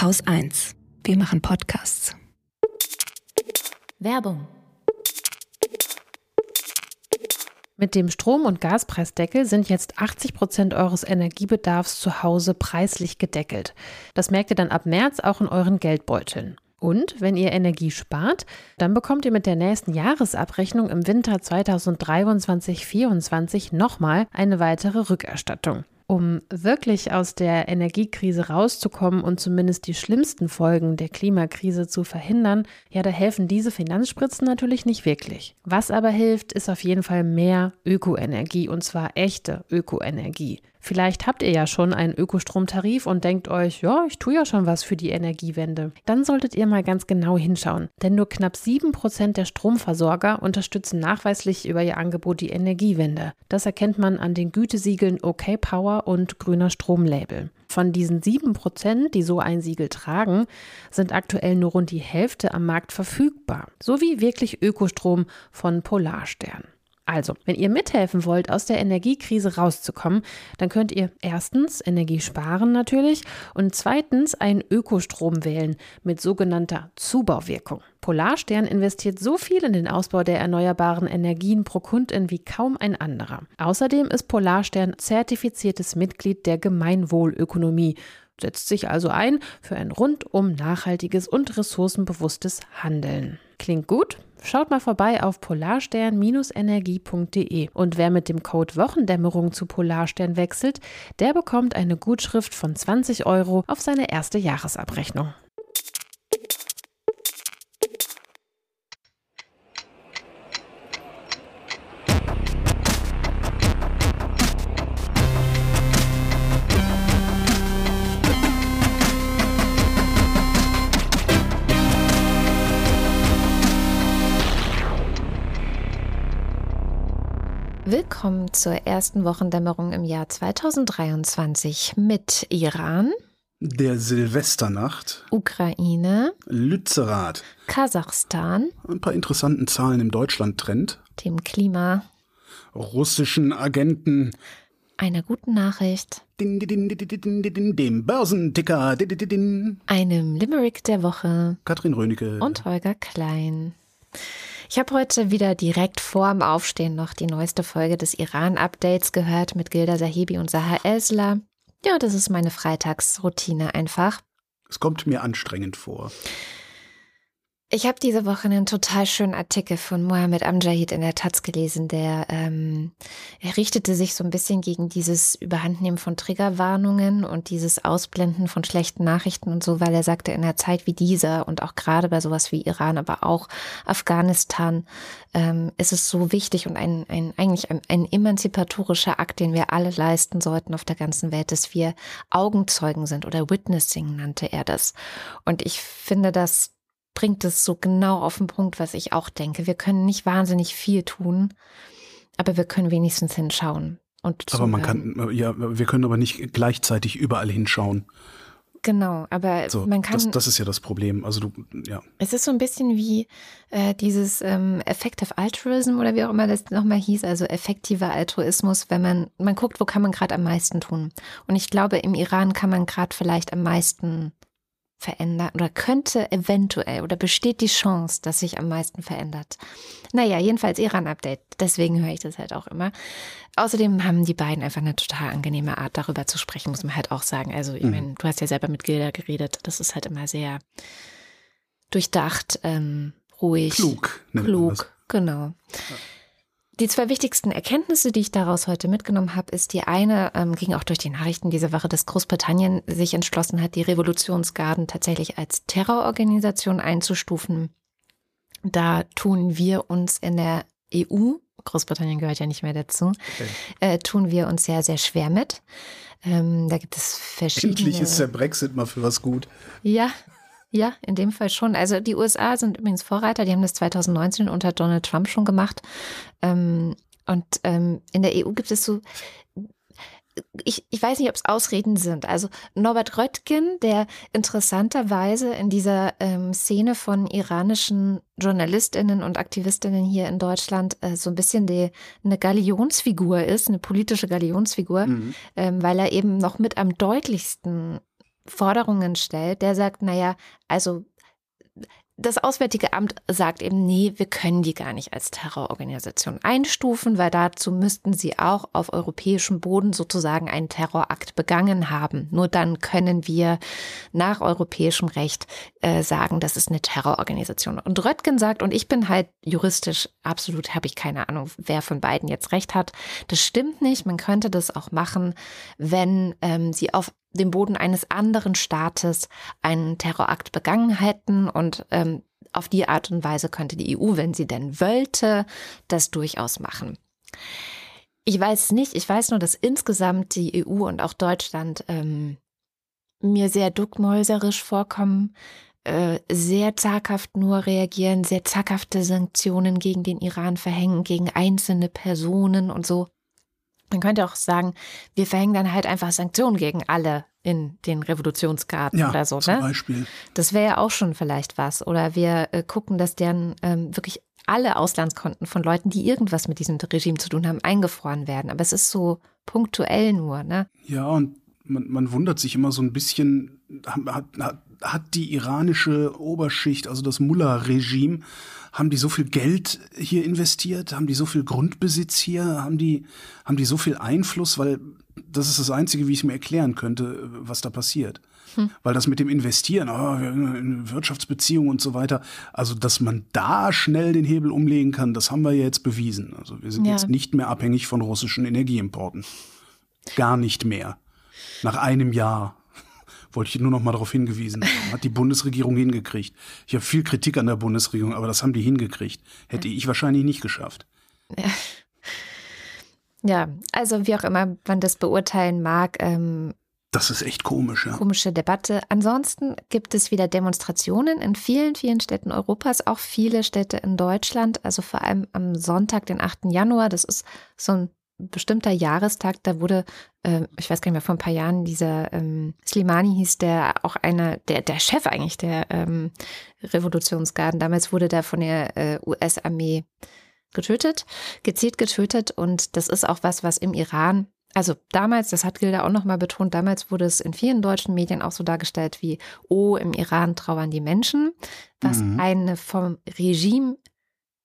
Haus 1. Wir machen Podcasts. Werbung. Mit dem Strom- und Gaspreisdeckel sind jetzt 80 Prozent eures Energiebedarfs zu Hause preislich gedeckelt. Das merkt ihr dann ab März auch in euren Geldbeuteln. Und wenn ihr Energie spart, dann bekommt ihr mit der nächsten Jahresabrechnung im Winter 2023-24 nochmal eine weitere Rückerstattung. Um wirklich aus der Energiekrise rauszukommen und zumindest die schlimmsten Folgen der Klimakrise zu verhindern, ja, da helfen diese Finanzspritzen natürlich nicht wirklich. Was aber hilft, ist auf jeden Fall mehr Ökoenergie und zwar echte Ökoenergie. Vielleicht habt ihr ja schon einen Ökostromtarif und denkt euch, ja, ich tue ja schon was für die Energiewende. Dann solltet ihr mal ganz genau hinschauen, denn nur knapp 7% der Stromversorger unterstützen nachweislich über ihr Angebot die Energiewende. Das erkennt man an den Gütesiegeln OK Power und Grüner Stromlabel. Von diesen 7%, die so ein Siegel tragen, sind aktuell nur rund die Hälfte am Markt verfügbar, sowie wirklich Ökostrom von Polarstern. Also, wenn ihr mithelfen wollt, aus der Energiekrise rauszukommen, dann könnt ihr erstens Energie sparen natürlich und zweitens einen Ökostrom wählen mit sogenannter Zubauwirkung. Polarstern investiert so viel in den Ausbau der erneuerbaren Energien pro Kundin wie kaum ein anderer. Außerdem ist Polarstern zertifiziertes Mitglied der Gemeinwohlökonomie setzt sich also ein für ein rundum nachhaltiges und ressourcenbewusstes Handeln. Klingt gut? Schaut mal vorbei auf polarstern-energie.de und wer mit dem Code Wochendämmerung zu Polarstern wechselt, der bekommt eine Gutschrift von 20 Euro auf seine erste Jahresabrechnung. Willkommen zur ersten Wochendämmerung im Jahr 2023 mit Iran, der Silvesternacht, Ukraine, Lützerath, Kasachstan, ein paar interessanten Zahlen im Deutschland-Trend, dem Klima, russischen Agenten, einer guten Nachricht, din, din, din, dem Börsenticker, einem Limerick der Woche, Katrin Rönecke. und Holger Klein. Ich habe heute wieder direkt vor dem Aufstehen noch die neueste Folge des Iran-Updates gehört mit Gilda Sahibi und Saha Esler. Ja, das ist meine Freitagsroutine einfach. Es kommt mir anstrengend vor. Ich habe diese Woche einen total schönen Artikel von Mohammed Amjahid in der Taz gelesen, der ähm, er richtete sich so ein bisschen gegen dieses Überhandnehmen von Triggerwarnungen und dieses Ausblenden von schlechten Nachrichten und so, weil er sagte, in einer Zeit wie dieser und auch gerade bei sowas wie Iran, aber auch Afghanistan, ähm, ist es so wichtig und ein, ein eigentlich ein, ein emanzipatorischer Akt, den wir alle leisten sollten auf der ganzen Welt, dass wir Augenzeugen sind oder Witnessing nannte er das. Und ich finde das bringt es so genau auf den Punkt, was ich auch denke. Wir können nicht wahnsinnig viel tun, aber wir können wenigstens hinschauen. Und aber man kann, ja, wir können aber nicht gleichzeitig überall hinschauen. Genau, aber so, man kann. Das, das, ist ja das Problem. Also du, ja. Es ist so ein bisschen wie äh, dieses ähm, Effective Altruism oder wie auch immer das nochmal hieß, also effektiver Altruismus, wenn man, man guckt, wo kann man gerade am meisten tun. Und ich glaube, im Iran kann man gerade vielleicht am meisten verändern oder könnte eventuell oder besteht die Chance, dass sich am meisten verändert. Naja, jedenfalls Iran-Update. Deswegen höre ich das halt auch immer. Außerdem haben die beiden einfach eine total angenehme Art, darüber zu sprechen, muss man halt auch sagen. Also, ich mhm. meine, du hast ja selber mit Gilda geredet. Das ist halt immer sehr durchdacht, ähm, ruhig. Klug. Klug, genau. Ja. Die zwei wichtigsten Erkenntnisse, die ich daraus heute mitgenommen habe, ist die eine, ähm, ging auch durch die Nachrichten diese Woche, dass Großbritannien sich entschlossen hat, die Revolutionsgarden tatsächlich als Terrororganisation einzustufen. Da tun wir uns in der EU, Großbritannien gehört ja nicht mehr dazu, okay. äh, tun wir uns sehr, sehr schwer mit. Ähm, da gibt es verschiedene. Endlich ist der Brexit mal für was gut. Ja, ja, in dem Fall schon. Also die USA sind übrigens Vorreiter, die haben das 2019 unter Donald Trump schon gemacht. Ähm, und ähm, in der EU gibt es so, ich, ich weiß nicht, ob es Ausreden sind. Also Norbert Röttgen, der interessanterweise in dieser ähm, Szene von iranischen Journalistinnen und Aktivistinnen hier in Deutschland äh, so ein bisschen die, eine Galionsfigur ist, eine politische Galionsfigur, mhm. ähm, weil er eben noch mit am deutlichsten Forderungen stellt, der sagt, naja, also das Auswärtige Amt sagt eben, nee, wir können die gar nicht als Terrororganisation einstufen, weil dazu müssten sie auch auf europäischem Boden sozusagen einen Terrorakt begangen haben. Nur dann können wir nach europäischem Recht äh, sagen, das ist eine Terrororganisation. Und Röttgen sagt, und ich bin halt juristisch absolut, habe ich keine Ahnung, wer von beiden jetzt recht hat. Das stimmt nicht. Man könnte das auch machen, wenn ähm, sie auf dem Boden eines anderen Staates einen Terrorakt begangen hätten und ähm, auf die Art und Weise könnte die EU, wenn sie denn wollte, das durchaus machen. Ich weiß nicht, ich weiß nur, dass insgesamt die EU und auch Deutschland ähm, mir sehr duckmäuserisch vorkommen, äh, sehr zaghaft nur reagieren, sehr zaghafte Sanktionen gegen den Iran verhängen, gegen einzelne Personen und so. Man könnte auch sagen, wir verhängen dann halt einfach Sanktionen gegen alle in den Revolutionsgarten ja, oder so. Zum ne? Beispiel. Das wäre ja auch schon vielleicht was. Oder wir äh, gucken, dass deren ähm, wirklich alle Auslandskonten von Leuten, die irgendwas mit diesem Regime zu tun haben, eingefroren werden. Aber es ist so punktuell nur, ne? Ja, und man, man wundert sich immer so ein bisschen, hat, hat, hat die iranische Oberschicht, also das Mullah-Regime, haben die so viel Geld hier investiert? Haben die so viel Grundbesitz hier? Haben die, haben die so viel Einfluss? Weil das ist das Einzige, wie ich es mir erklären könnte, was da passiert. Hm. Weil das mit dem Investieren, oh, in Wirtschaftsbeziehungen und so weiter, also dass man da schnell den Hebel umlegen kann, das haben wir ja jetzt bewiesen. Also wir sind ja. jetzt nicht mehr abhängig von russischen Energieimporten. Gar nicht mehr. Nach einem Jahr wollte ich nur noch mal darauf hingewiesen haben. Hat die Bundesregierung hingekriegt. Ich habe viel Kritik an der Bundesregierung, aber das haben die hingekriegt. Hätte ich wahrscheinlich nicht geschafft. Ja. ja, also wie auch immer man das beurteilen mag. Ähm, das ist echt komisch, ja. Komische Debatte. Ansonsten gibt es wieder Demonstrationen in vielen, vielen Städten Europas, auch viele Städte in Deutschland. Also vor allem am Sonntag, den 8. Januar. Das ist so ein bestimmter Jahrestag, da wurde, äh, ich weiß gar nicht mehr, vor ein paar Jahren, dieser ähm, Slimani hieß, der auch einer, der, der Chef eigentlich der ähm, Revolutionsgarden, damals wurde der von der äh, US-Armee getötet, gezielt getötet. Und das ist auch was, was im Iran also damals, das hat Gilda auch nochmal betont, damals wurde es in vielen deutschen Medien auch so dargestellt wie, oh, im Iran trauern die Menschen, was mhm. eine vom Regime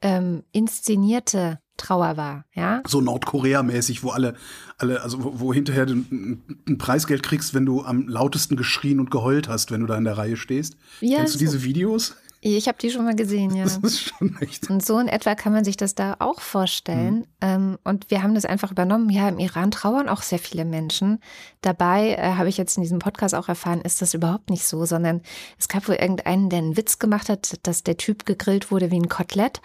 ähm, inszenierte Trauer war, ja. So Nordkorea-mäßig, wo alle, alle, also wo, wo hinterher du ein Preisgeld kriegst, wenn du am lautesten geschrien und geheult hast, wenn du da in der Reihe stehst. Ja, Kennst du diese Videos? Ich habe die schon mal gesehen, ja. Das ist schon echt. Und so in etwa kann man sich das da auch vorstellen. Mhm. und wir haben das einfach übernommen. Ja, im Iran trauern auch sehr viele Menschen. Dabei äh, habe ich jetzt in diesem Podcast auch erfahren, ist das überhaupt nicht so, sondern es gab wohl irgendeinen, der einen Witz gemacht hat, dass der Typ gegrillt wurde wie ein Kotelett.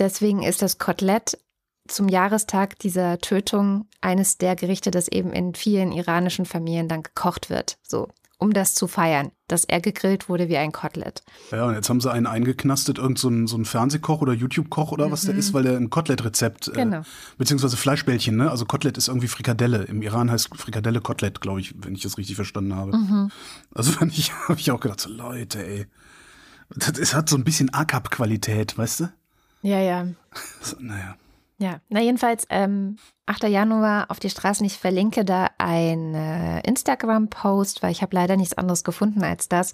Deswegen ist das Kotelett zum Jahrestag dieser Tötung eines der Gerichte, das eben in vielen iranischen Familien dann gekocht wird. So, um das zu feiern, dass er gegrillt wurde wie ein Kotelett. Ja, und jetzt haben sie einen eingeknastet, irgend so ein, so ein Fernsehkoch oder YouTube-Koch oder mhm. was der ist, weil der ein Kotelett-Rezept, äh, genau. äh, beziehungsweise Fleischbällchen, ne? Also Kotelett ist irgendwie Frikadelle. Im Iran heißt Frikadelle Kotelett, glaube ich, wenn ich das richtig verstanden habe. Mhm. Also fand ich, habe ich auch gedacht, so Leute, ey. Es hat so ein bisschen AKAP-Qualität, weißt du? Ja, ja. So, naja. Ja, na jedenfalls, ähm, 8. Januar auf die Straßen. Ich verlinke da einen äh, Instagram-Post, weil ich habe leider nichts anderes gefunden als das,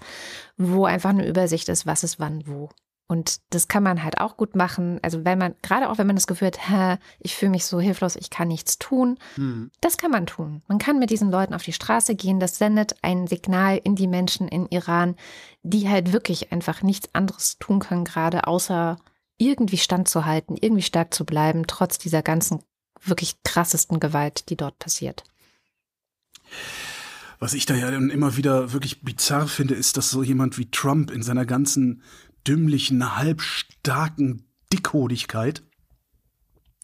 wo einfach eine Übersicht ist, was ist wann wo. Und das kann man halt auch gut machen. Also wenn man, gerade auch wenn man das Gefühl hat, ich fühle mich so hilflos, ich kann nichts tun, mhm. das kann man tun. Man kann mit diesen Leuten auf die Straße gehen. Das sendet ein Signal in die Menschen in Iran, die halt wirklich einfach nichts anderes tun können, gerade außer irgendwie standzuhalten, irgendwie stark zu bleiben, trotz dieser ganzen wirklich krassesten Gewalt, die dort passiert. Was ich da ja immer wieder wirklich bizarr finde, ist, dass so jemand wie Trump in seiner ganzen dümmlichen, halbstarken Dickhodigkeit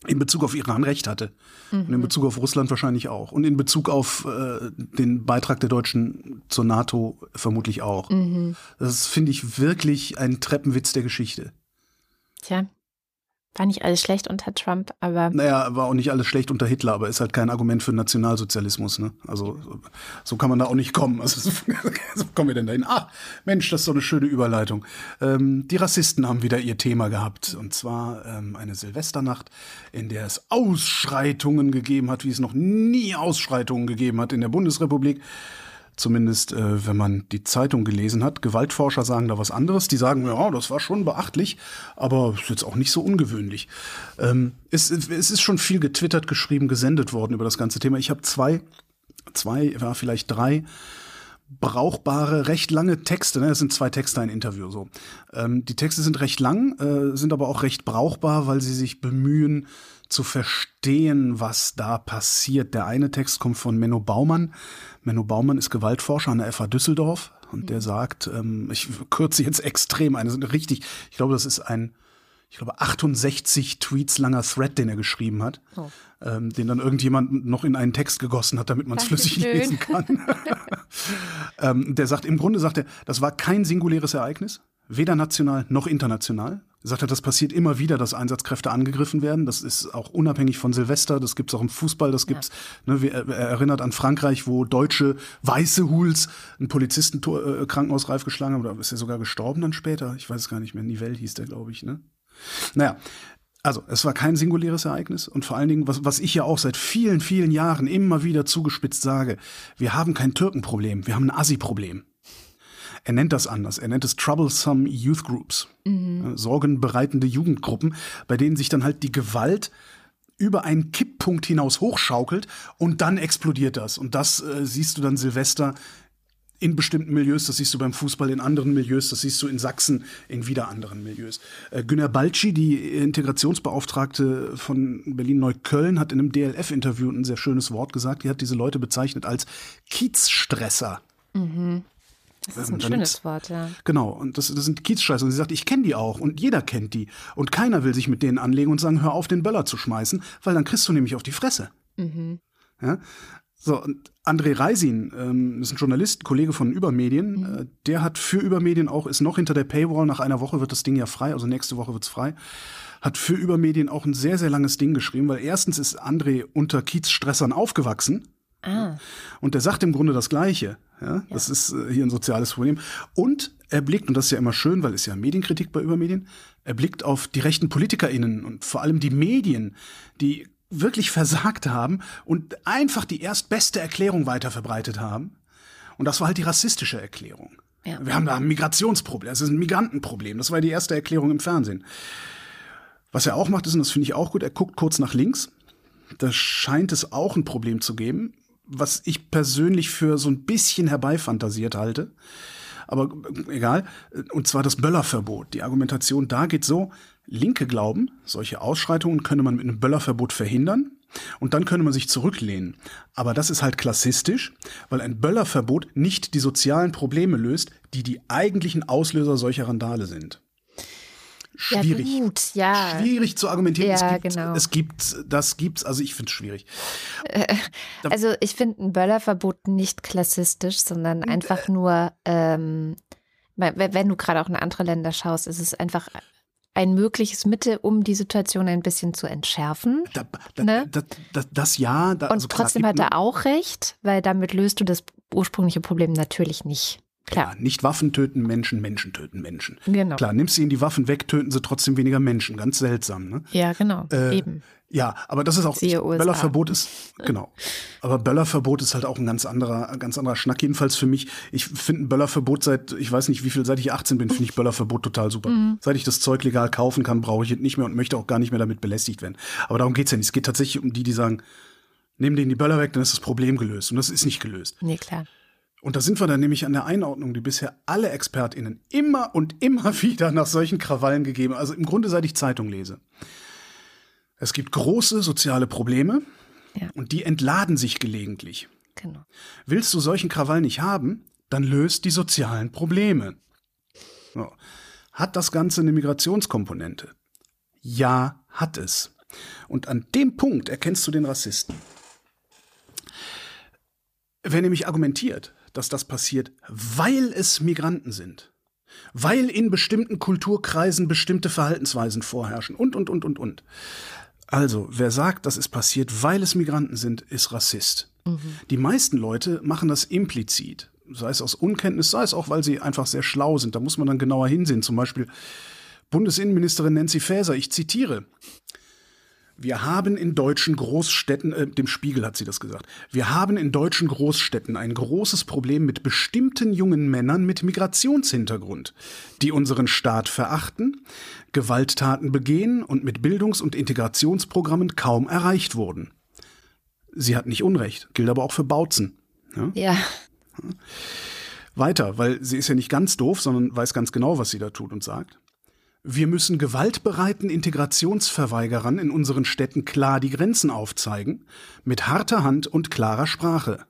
in Bezug auf Iran recht hatte. Mhm. Und in mhm. Bezug auf Russland wahrscheinlich auch. Und in Bezug auf äh, den Beitrag der Deutschen zur NATO vermutlich auch. Mhm. Das finde ich wirklich ein Treppenwitz der Geschichte. Tja, war nicht alles schlecht unter Trump, aber. Naja, war auch nicht alles schlecht unter Hitler, aber ist halt kein Argument für Nationalsozialismus, ne? Also, so kann man da auch nicht kommen. Also, so kommen wir denn dahin? Ah, Mensch, das ist doch eine schöne Überleitung. Ähm, die Rassisten haben wieder ihr Thema gehabt. Und zwar ähm, eine Silvesternacht, in der es Ausschreitungen gegeben hat, wie es noch nie Ausschreitungen gegeben hat in der Bundesrepublik Zumindest, äh, wenn man die Zeitung gelesen hat. Gewaltforscher sagen da was anderes. Die sagen, ja, das war schon beachtlich, aber ist jetzt auch nicht so ungewöhnlich. Ähm, es, es ist schon viel getwittert, geschrieben, gesendet worden über das ganze Thema. Ich habe zwei, zwei, ja, vielleicht drei brauchbare, recht lange Texte. Ne? Das sind zwei Texte, ein Interview so. Ähm, die Texte sind recht lang, äh, sind aber auch recht brauchbar, weil sie sich bemühen zu verstehen, was da passiert. Der eine Text kommt von Menno Baumann. Menno Baumann ist Gewaltforscher an der FH Düsseldorf und der sagt, ähm, ich kürze jetzt extrem eine, sind richtig, ich glaube, das ist ein ich glaube, 68 Tweets langer Thread, den er geschrieben hat, oh. ähm, den dann irgendjemand noch in einen Text gegossen hat, damit man es flüssig lesen kann. ähm, der sagt, im Grunde sagt er, das war kein singuläres Ereignis, weder national noch international. Er sagt, das passiert immer wieder, dass Einsatzkräfte angegriffen werden. Das ist auch unabhängig von Silvester. Das gibt es auch im Fußball. Das gibt's. Ja. Ne, er erinnert an Frankreich, wo deutsche weiße Huls einen Polizisten äh, krankenhausreif geschlagen haben. Oder ist er sogar gestorben dann später? Ich weiß es gar nicht mehr. Nivelle hieß der, glaube ich. Ne? Naja, also es war kein singuläres Ereignis und vor allen Dingen, was, was ich ja auch seit vielen, vielen Jahren immer wieder zugespitzt sage, wir haben kein Türkenproblem, wir haben ein Assi-Problem. Er nennt das anders. Er nennt es Troublesome Youth Groups. Mhm. Sorgenbereitende Jugendgruppen, bei denen sich dann halt die Gewalt über einen Kipppunkt hinaus hochschaukelt und dann explodiert das. Und das äh, siehst du dann Silvester in bestimmten Milieus, das siehst du beim Fußball in anderen Milieus, das siehst du in Sachsen in wieder anderen Milieus. Äh, Günter Balci, die Integrationsbeauftragte von Berlin-Neukölln, hat in einem DLF-Interview ein sehr schönes Wort gesagt. Die hat diese Leute bezeichnet als Kiezstresser. Mhm. Das ist ein schönes Wort, ja. Genau, und das, das sind Kiezstresser. Und sie sagt, ich kenne die auch und jeder kennt die. Und keiner will sich mit denen anlegen und sagen, hör auf, den Böller zu schmeißen, weil dann kriegst du nämlich auf die Fresse. Mhm. Ja? So, und André Reisin, ähm, ist ein Journalist, Kollege von Übermedien, mhm. äh, der hat für Übermedien auch, ist noch hinter der Paywall, nach einer Woche wird das Ding ja frei, also nächste Woche wird's frei, hat für Übermedien auch ein sehr, sehr langes Ding geschrieben, weil erstens ist André unter Kiezstressern aufgewachsen. Ah. Und der sagt im Grunde das Gleiche. Ja, ja. Das ist äh, hier ein soziales Problem. Und er blickt, und das ist ja immer schön, weil es ja Medienkritik bei Übermedien, er blickt auf die rechten PolitikerInnen und vor allem die Medien, die wirklich versagt haben und einfach die erstbeste Erklärung weiter verbreitet haben. Und das war halt die rassistische Erklärung. Ja. Wir haben da ein Migrationsproblem, es ist ein Migrantenproblem. Das war die erste Erklärung im Fernsehen. Was er auch macht, ist, und das finde ich auch gut, er guckt kurz nach links. Da scheint es auch ein Problem zu geben, was ich persönlich für so ein bisschen herbeifantasiert halte. Aber egal. Und zwar das Böllerverbot. Die Argumentation da geht so, Linke glauben, solche Ausschreitungen könne man mit einem Böllerverbot verhindern und dann könne man sich zurücklehnen. Aber das ist halt klassistisch, weil ein Böllerverbot nicht die sozialen Probleme löst, die die eigentlichen Auslöser solcher Randale sind. Schwierig. Ja, gut, ja. Schwierig zu argumentieren. Ja, es gibt, genau. es gibt, das gibt's, also ich finde es schwierig. Äh, also ich finde ein Böllerverbot nicht klassistisch, sondern einfach nur, ähm, wenn du gerade auch in andere Länder schaust, ist es einfach ein mögliches Mittel, um die Situation ein bisschen zu entschärfen. Da, da, ne? da, das ja. Und also trotzdem klar, hat er auch recht, weil damit löst du das ursprüngliche Problem natürlich nicht. Klar. Nicht Waffen töten Menschen, Menschen töten Menschen. Genau. Klar, nimmst du ihnen die Waffen weg, töten sie trotzdem weniger Menschen. Ganz seltsam, ne? Ja, genau. Äh, Eben. Ja, aber das ist auch Böllerverbot ist genau. Aber Böllerverbot ist halt auch ein ganz anderer, ganz anderer Schnack. Jedenfalls für mich. Ich finde ein Böllerverbot seit ich weiß nicht wie viel, seit ich 18 bin, finde ich Böllerverbot total super. Mhm. Seit ich das Zeug legal kaufen kann, brauche ich es nicht mehr und möchte auch gar nicht mehr damit belästigt werden. Aber darum geht's ja nicht. Es geht tatsächlich um die, die sagen, nehmen denen die Böller weg, dann ist das Problem gelöst. Und das ist nicht gelöst. Nee, klar. Und da sind wir dann nämlich an der Einordnung, die bisher alle ExpertInnen immer und immer wieder nach solchen Krawallen gegeben, also im Grunde seit ich Zeitung lese. Es gibt große soziale Probleme ja. und die entladen sich gelegentlich. Genau. Willst du solchen Krawall nicht haben, dann löst die sozialen Probleme. So. Hat das Ganze eine Migrationskomponente? Ja, hat es. Und an dem Punkt erkennst du den Rassisten. Wer nämlich argumentiert, dass das passiert, weil es Migranten sind. Weil in bestimmten Kulturkreisen bestimmte Verhaltensweisen vorherrschen und, und, und, und, und. Also, wer sagt, das ist passiert, weil es Migranten sind, ist Rassist. Mhm. Die meisten Leute machen das implizit. Sei es aus Unkenntnis, sei es auch, weil sie einfach sehr schlau sind. Da muss man dann genauer hinsehen. Zum Beispiel Bundesinnenministerin Nancy Faeser, ich zitiere. Wir haben in deutschen Großstädten, äh, dem Spiegel hat sie das gesagt, wir haben in deutschen Großstädten ein großes Problem mit bestimmten jungen Männern mit Migrationshintergrund, die unseren Staat verachten, Gewalttaten begehen und mit Bildungs- und Integrationsprogrammen kaum erreicht wurden. Sie hat nicht Unrecht, gilt aber auch für Bautzen. Ja. ja. Weiter, weil sie ist ja nicht ganz doof, sondern weiß ganz genau, was sie da tut und sagt. Wir müssen gewaltbereiten Integrationsverweigerern in unseren Städten klar die Grenzen aufzeigen, mit harter Hand und klarer Sprache.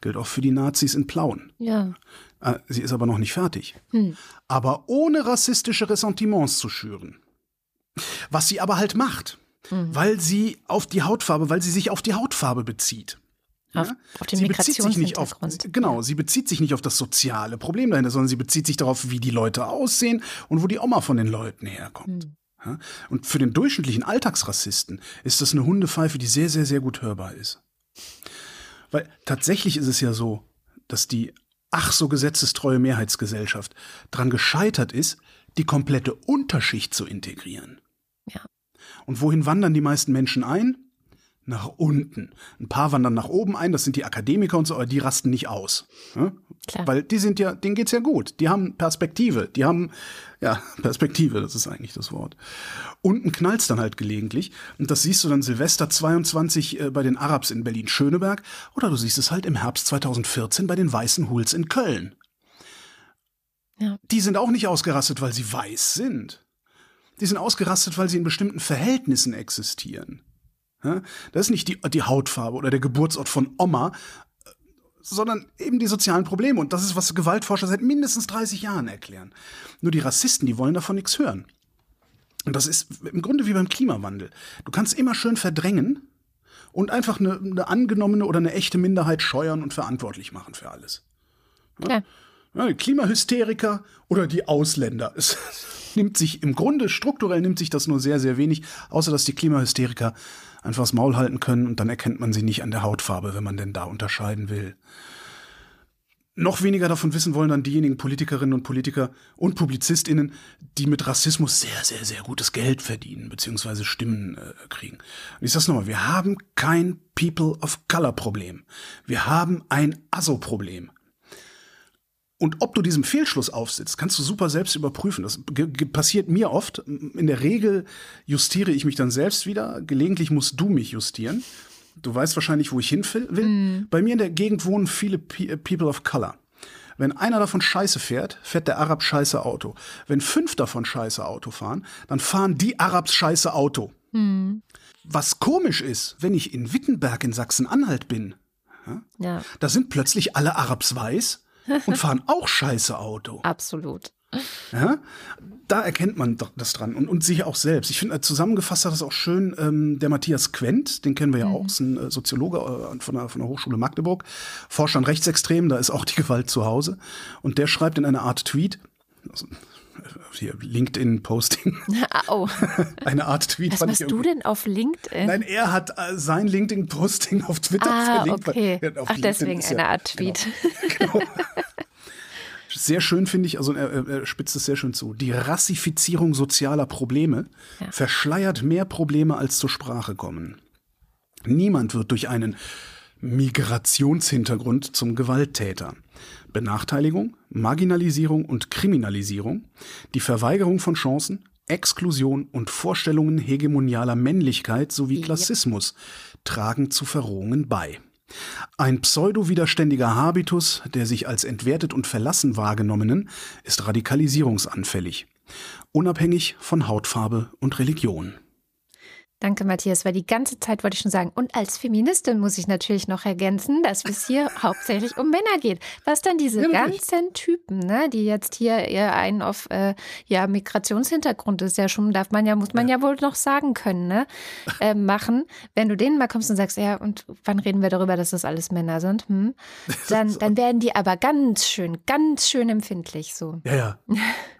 Gilt auch für die Nazis in Plauen. Ja. Äh, sie ist aber noch nicht fertig. Hm. Aber ohne rassistische Ressentiments zu schüren. Was sie aber halt macht, hm. weil sie auf die Hautfarbe, weil sie sich auf die Hautfarbe bezieht. Auf, ja? auf den sie bezieht sich nicht auf genau, sie bezieht sich nicht auf das soziale Problem dahinter, sondern sie bezieht sich darauf, wie die Leute aussehen und wo die Oma von den Leuten herkommt. Hm. Ja? Und für den durchschnittlichen Alltagsrassisten ist das eine Hundepfeife, die sehr, sehr, sehr gut hörbar ist. Weil tatsächlich ist es ja so, dass die ach so gesetzestreue Mehrheitsgesellschaft daran gescheitert ist, die komplette Unterschicht zu integrieren. Ja. Und wohin wandern die meisten Menschen ein? Nach unten. Ein paar wandern nach oben ein, das sind die Akademiker und so, aber die rasten nicht aus. Ja? Weil die sind ja, denen geht's ja gut. Die haben Perspektive. Die haben, ja, Perspektive, das ist eigentlich das Wort. Unten knallt's dann halt gelegentlich. Und das siehst du dann Silvester 22 äh, bei den Arabs in Berlin-Schöneberg oder du siehst es halt im Herbst 2014 bei den weißen Huls in Köln. Ja. Die sind auch nicht ausgerastet, weil sie weiß sind. Die sind ausgerastet, weil sie in bestimmten Verhältnissen existieren. Das ist nicht die, die Hautfarbe oder der Geburtsort von Oma, sondern eben die sozialen Probleme. Und das ist, was Gewaltforscher seit mindestens 30 Jahren erklären. Nur die Rassisten, die wollen davon nichts hören. Und das ist im Grunde wie beim Klimawandel. Du kannst immer schön verdrängen und einfach eine, eine angenommene oder eine echte Minderheit scheuern und verantwortlich machen für alles. Ja? Ja, Klimahysteriker oder die Ausländer. Es nimmt sich im Grunde strukturell nimmt sich das nur sehr, sehr wenig, außer dass die Klimahysteriker einfach das Maul halten können und dann erkennt man sie nicht an der Hautfarbe, wenn man denn da unterscheiden will. Noch weniger davon wissen wollen dann diejenigen Politikerinnen und Politiker und PublizistInnen, die mit Rassismus sehr, sehr, sehr gutes Geld verdienen, beziehungsweise Stimmen äh, kriegen. Und ich sag's nochmal, wir haben kein People of Color Problem. Wir haben ein ASO-Problem. Und ob du diesem Fehlschluss aufsitzt, kannst du super selbst überprüfen. Das passiert mir oft. In der Regel justiere ich mich dann selbst wieder. Gelegentlich musst du mich justieren. Du weißt wahrscheinlich, wo ich hin will. Mm. Bei mir in der Gegend wohnen viele äh, People of Color. Wenn einer davon scheiße fährt, fährt der Arab scheiße Auto. Wenn fünf davon scheiße Auto fahren, dann fahren die Arabs scheiße Auto. Mm. Was komisch ist, wenn ich in Wittenberg in Sachsen-Anhalt bin, ja, ja. da sind plötzlich alle Arabs weiß und fahren auch scheiße Auto. Absolut. Ja, da erkennt man das dran und, und sich auch selbst. Ich finde, äh, zusammengefasst hat das auch schön ähm, der Matthias Quent, den kennen wir ja mhm. auch, ist ein äh, Soziologe äh, von, der, von der Hochschule Magdeburg, forscht an Rechtsextremen, da ist auch die Gewalt zu Hause. Und der schreibt in einer Art Tweet, also LinkedIn-Posting. Oh. Eine Art Tweet. Was machst du denn auf LinkedIn? Nein, er hat äh, sein LinkedIn-Posting auf Twitter ah, verlinkt. Okay. Ach, LinkedIn deswegen eine Art genau. Tweet. Genau. genau. Sehr schön finde ich, also er, er, spitzt es sehr schön zu. Die Rassifizierung sozialer Probleme ja. verschleiert mehr Probleme, als zur Sprache kommen. Niemand wird durch einen Migrationshintergrund zum Gewalttäter. Benachteiligung, Marginalisierung und Kriminalisierung, die Verweigerung von Chancen, Exklusion und Vorstellungen hegemonialer Männlichkeit sowie Klassismus tragen zu Verrohungen bei. Ein pseudo-widerständiger Habitus, der sich als entwertet und verlassen wahrgenommenen, ist radikalisierungsanfällig, unabhängig von Hautfarbe und Religion. Danke, Matthias, weil die ganze Zeit wollte ich schon sagen, und als Feministin muss ich natürlich noch ergänzen, dass es hier hauptsächlich um Männer geht. Was dann diese ja, ganzen Typen, ne, die jetzt hier eher einen auf äh, ja, Migrationshintergrund ist, ja schon, darf man ja, muss man ja, ja wohl noch sagen können, ne, äh, machen. Wenn du denen mal kommst und sagst, ja, und wann reden wir darüber, dass das alles Männer sind, hm? dann, dann werden die aber ganz schön, ganz schön empfindlich so. Ja, ja.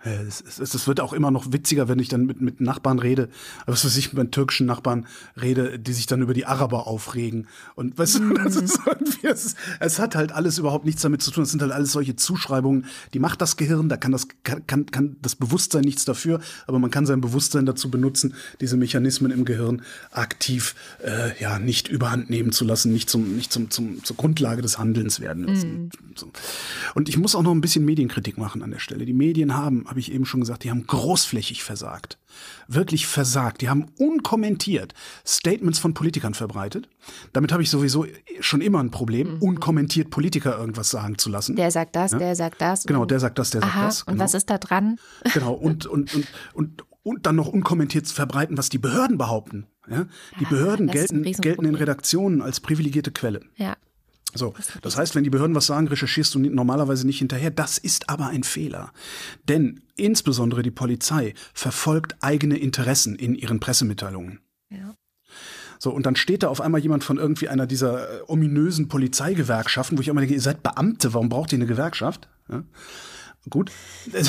es, es, es wird auch immer noch witziger, wenn ich dann mit, mit Nachbarn rede, was weiß ich, mit türkischen Nachbarn rede, die sich dann über die Araber aufregen. Und weißt du, das ist irgendwie, es, es hat halt alles überhaupt nichts damit zu tun. Es sind halt alles solche Zuschreibungen, die macht das Gehirn, da kann das, kann, kann, das Bewusstsein nichts dafür, aber man kann sein Bewusstsein dazu benutzen, diese Mechanismen im Gehirn aktiv äh, ja nicht überhand nehmen zu lassen, nicht zum, nicht zum, zum zur Grundlage des Handelns werden lassen. Mhm. Und ich muss auch noch ein bisschen Medienkritik machen an der Stelle. Die Medien haben, habe ich eben schon gesagt, die haben großflächig versagt. Wirklich versagt. Die haben unkommentiert Statements von Politikern verbreitet. Damit habe ich sowieso schon immer ein Problem, mhm. unkommentiert Politiker irgendwas sagen zu lassen. Der sagt das, ja? der sagt das. Genau, der sagt das, der Aha, sagt das. Genau. Und was ist da dran? Genau, und, und, und, und, und dann noch unkommentiert zu verbreiten, was die Behörden behaupten. Ja? Die ah, Behörden gelten, gelten in Redaktionen als privilegierte Quelle. Ja. So, das heißt, wenn die Behörden was sagen, recherchierst du normalerweise nicht hinterher. Das ist aber ein Fehler. Denn insbesondere die Polizei verfolgt eigene Interessen in ihren Pressemitteilungen. So, und dann steht da auf einmal jemand von irgendwie einer dieser äh, ominösen Polizeigewerkschaften, wo ich immer denke, ihr seid Beamte, warum braucht ihr eine Gewerkschaft? Ja? Gut, äh,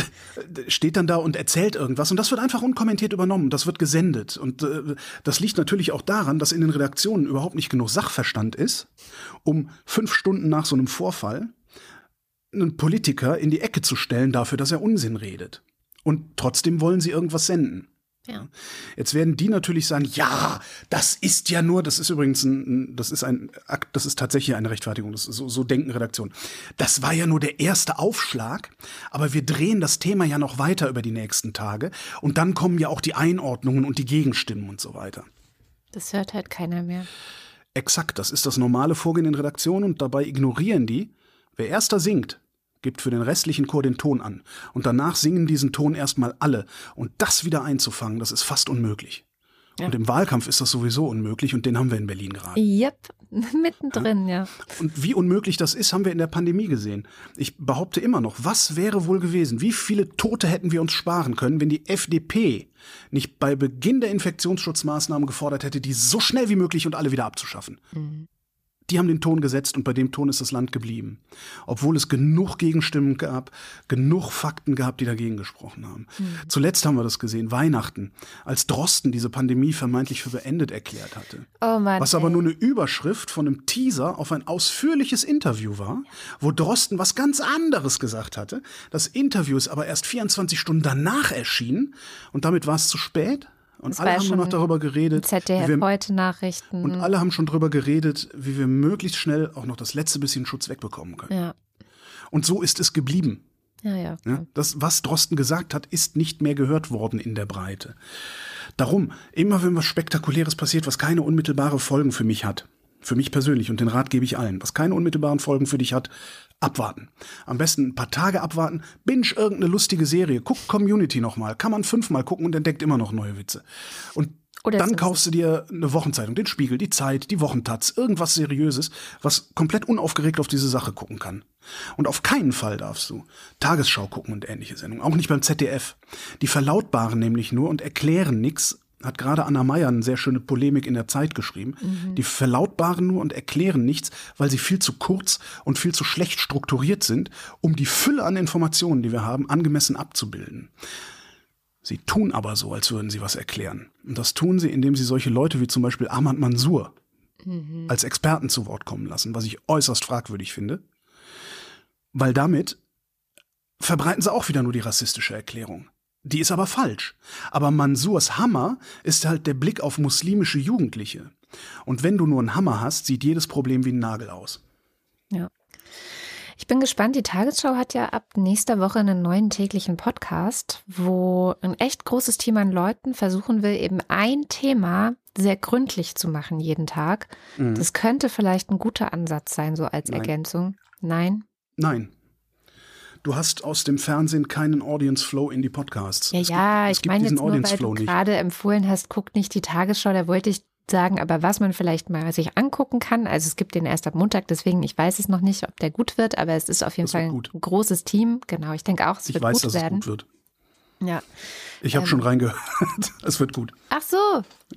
steht dann da und erzählt irgendwas und das wird einfach unkommentiert übernommen, das wird gesendet und äh, das liegt natürlich auch daran, dass in den Redaktionen überhaupt nicht genug Sachverstand ist, um fünf Stunden nach so einem Vorfall einen Politiker in die Ecke zu stellen dafür, dass er Unsinn redet. Und trotzdem wollen sie irgendwas senden. Ja. Jetzt werden die natürlich sagen, ja, das ist ja nur, das ist übrigens ein, das ist ein Akt, das ist tatsächlich eine Rechtfertigung, das ist so, so denken Redaktionen. Das war ja nur der erste Aufschlag, aber wir drehen das Thema ja noch weiter über die nächsten Tage und dann kommen ja auch die Einordnungen und die Gegenstimmen und so weiter. Das hört halt keiner mehr. Exakt, das ist das normale Vorgehen in Redaktionen und dabei ignorieren die, wer erster singt, gibt für den restlichen Chor den Ton an. Und danach singen diesen Ton erstmal alle. Und das wieder einzufangen, das ist fast unmöglich. Ja. Und im Wahlkampf ist das sowieso unmöglich und den haben wir in Berlin gerade. Yep, mittendrin, ja. ja. Und wie unmöglich das ist, haben wir in der Pandemie gesehen. Ich behaupte immer noch, was wäre wohl gewesen? Wie viele Tote hätten wir uns sparen können, wenn die FDP nicht bei Beginn der Infektionsschutzmaßnahmen gefordert hätte, die so schnell wie möglich und alle wieder abzuschaffen? Mhm. Die haben den Ton gesetzt und bei dem Ton ist das Land geblieben. Obwohl es genug Gegenstimmen gab, genug Fakten gab, die dagegen gesprochen haben. Mhm. Zuletzt haben wir das gesehen, Weihnachten, als Drosten diese Pandemie vermeintlich für beendet erklärt hatte. Oh Mann, was aber ey. nur eine Überschrift von einem Teaser auf ein ausführliches Interview war, wo Drosten was ganz anderes gesagt hatte. Das Interview ist aber erst 24 Stunden danach erschienen und damit war es zu spät. Und alle haben nur noch darüber geredet. ZDF wir, heute Nachrichten. Und alle haben schon darüber geredet, wie wir möglichst schnell auch noch das letzte bisschen Schutz wegbekommen können. Ja. Und so ist es geblieben. Ja, ja. ja. Das, was Drosten gesagt hat, ist nicht mehr gehört worden in der Breite. Darum, immer wenn was Spektakuläres passiert, was keine unmittelbare Folgen für mich hat, für mich persönlich und den Rat gebe ich allen, was keine unmittelbaren Folgen für dich hat, abwarten. Am besten ein paar Tage abwarten, binge irgendeine lustige Serie, guck Community nochmal, kann man fünfmal gucken und entdeckt immer noch neue Witze. Und Oder dann kaufst du dir eine Wochenzeitung, den Spiegel, die Zeit, die Wochentaz, irgendwas Seriöses, was komplett unaufgeregt auf diese Sache gucken kann. Und auf keinen Fall darfst du Tagesschau gucken und ähnliche Sendungen, auch nicht beim ZDF. Die verlautbaren nämlich nur und erklären nichts, hat gerade Anna Meyer eine sehr schöne Polemik in der Zeit geschrieben. Mhm. Die verlautbaren nur und erklären nichts, weil sie viel zu kurz und viel zu schlecht strukturiert sind, um die Fülle an Informationen, die wir haben, angemessen abzubilden. Sie tun aber so, als würden sie was erklären. Und das tun sie, indem sie solche Leute wie zum Beispiel Ahmad Mansour mhm. als Experten zu Wort kommen lassen, was ich äußerst fragwürdig finde. Weil damit verbreiten sie auch wieder nur die rassistische Erklärung. Die ist aber falsch. Aber Mansurs Hammer ist halt der Blick auf muslimische Jugendliche. Und wenn du nur einen Hammer hast, sieht jedes Problem wie ein Nagel aus. Ja. Ich bin gespannt. Die Tagesschau hat ja ab nächster Woche einen neuen täglichen Podcast, wo ein echt großes Team an Leuten versuchen will, eben ein Thema sehr gründlich zu machen jeden Tag. Mhm. Das könnte vielleicht ein guter Ansatz sein, so als Nein. Ergänzung. Nein? Nein du hast aus dem Fernsehen keinen Audience Flow in die Podcasts. Ja, es ja, gibt, ich meine jetzt nur, weil du gerade empfohlen hast, guckt nicht die Tagesschau, da wollte ich sagen, aber was man vielleicht mal sich angucken kann, also es gibt den erst ab Montag, deswegen ich weiß es noch nicht, ob der gut wird, aber es ist auf jeden das Fall ein großes Team. Genau, ich denke auch, es ich wird weiß, gut dass werden. Es gut wird. Ja. Ich habe ähm, schon reingehört. es wird gut. Ach so.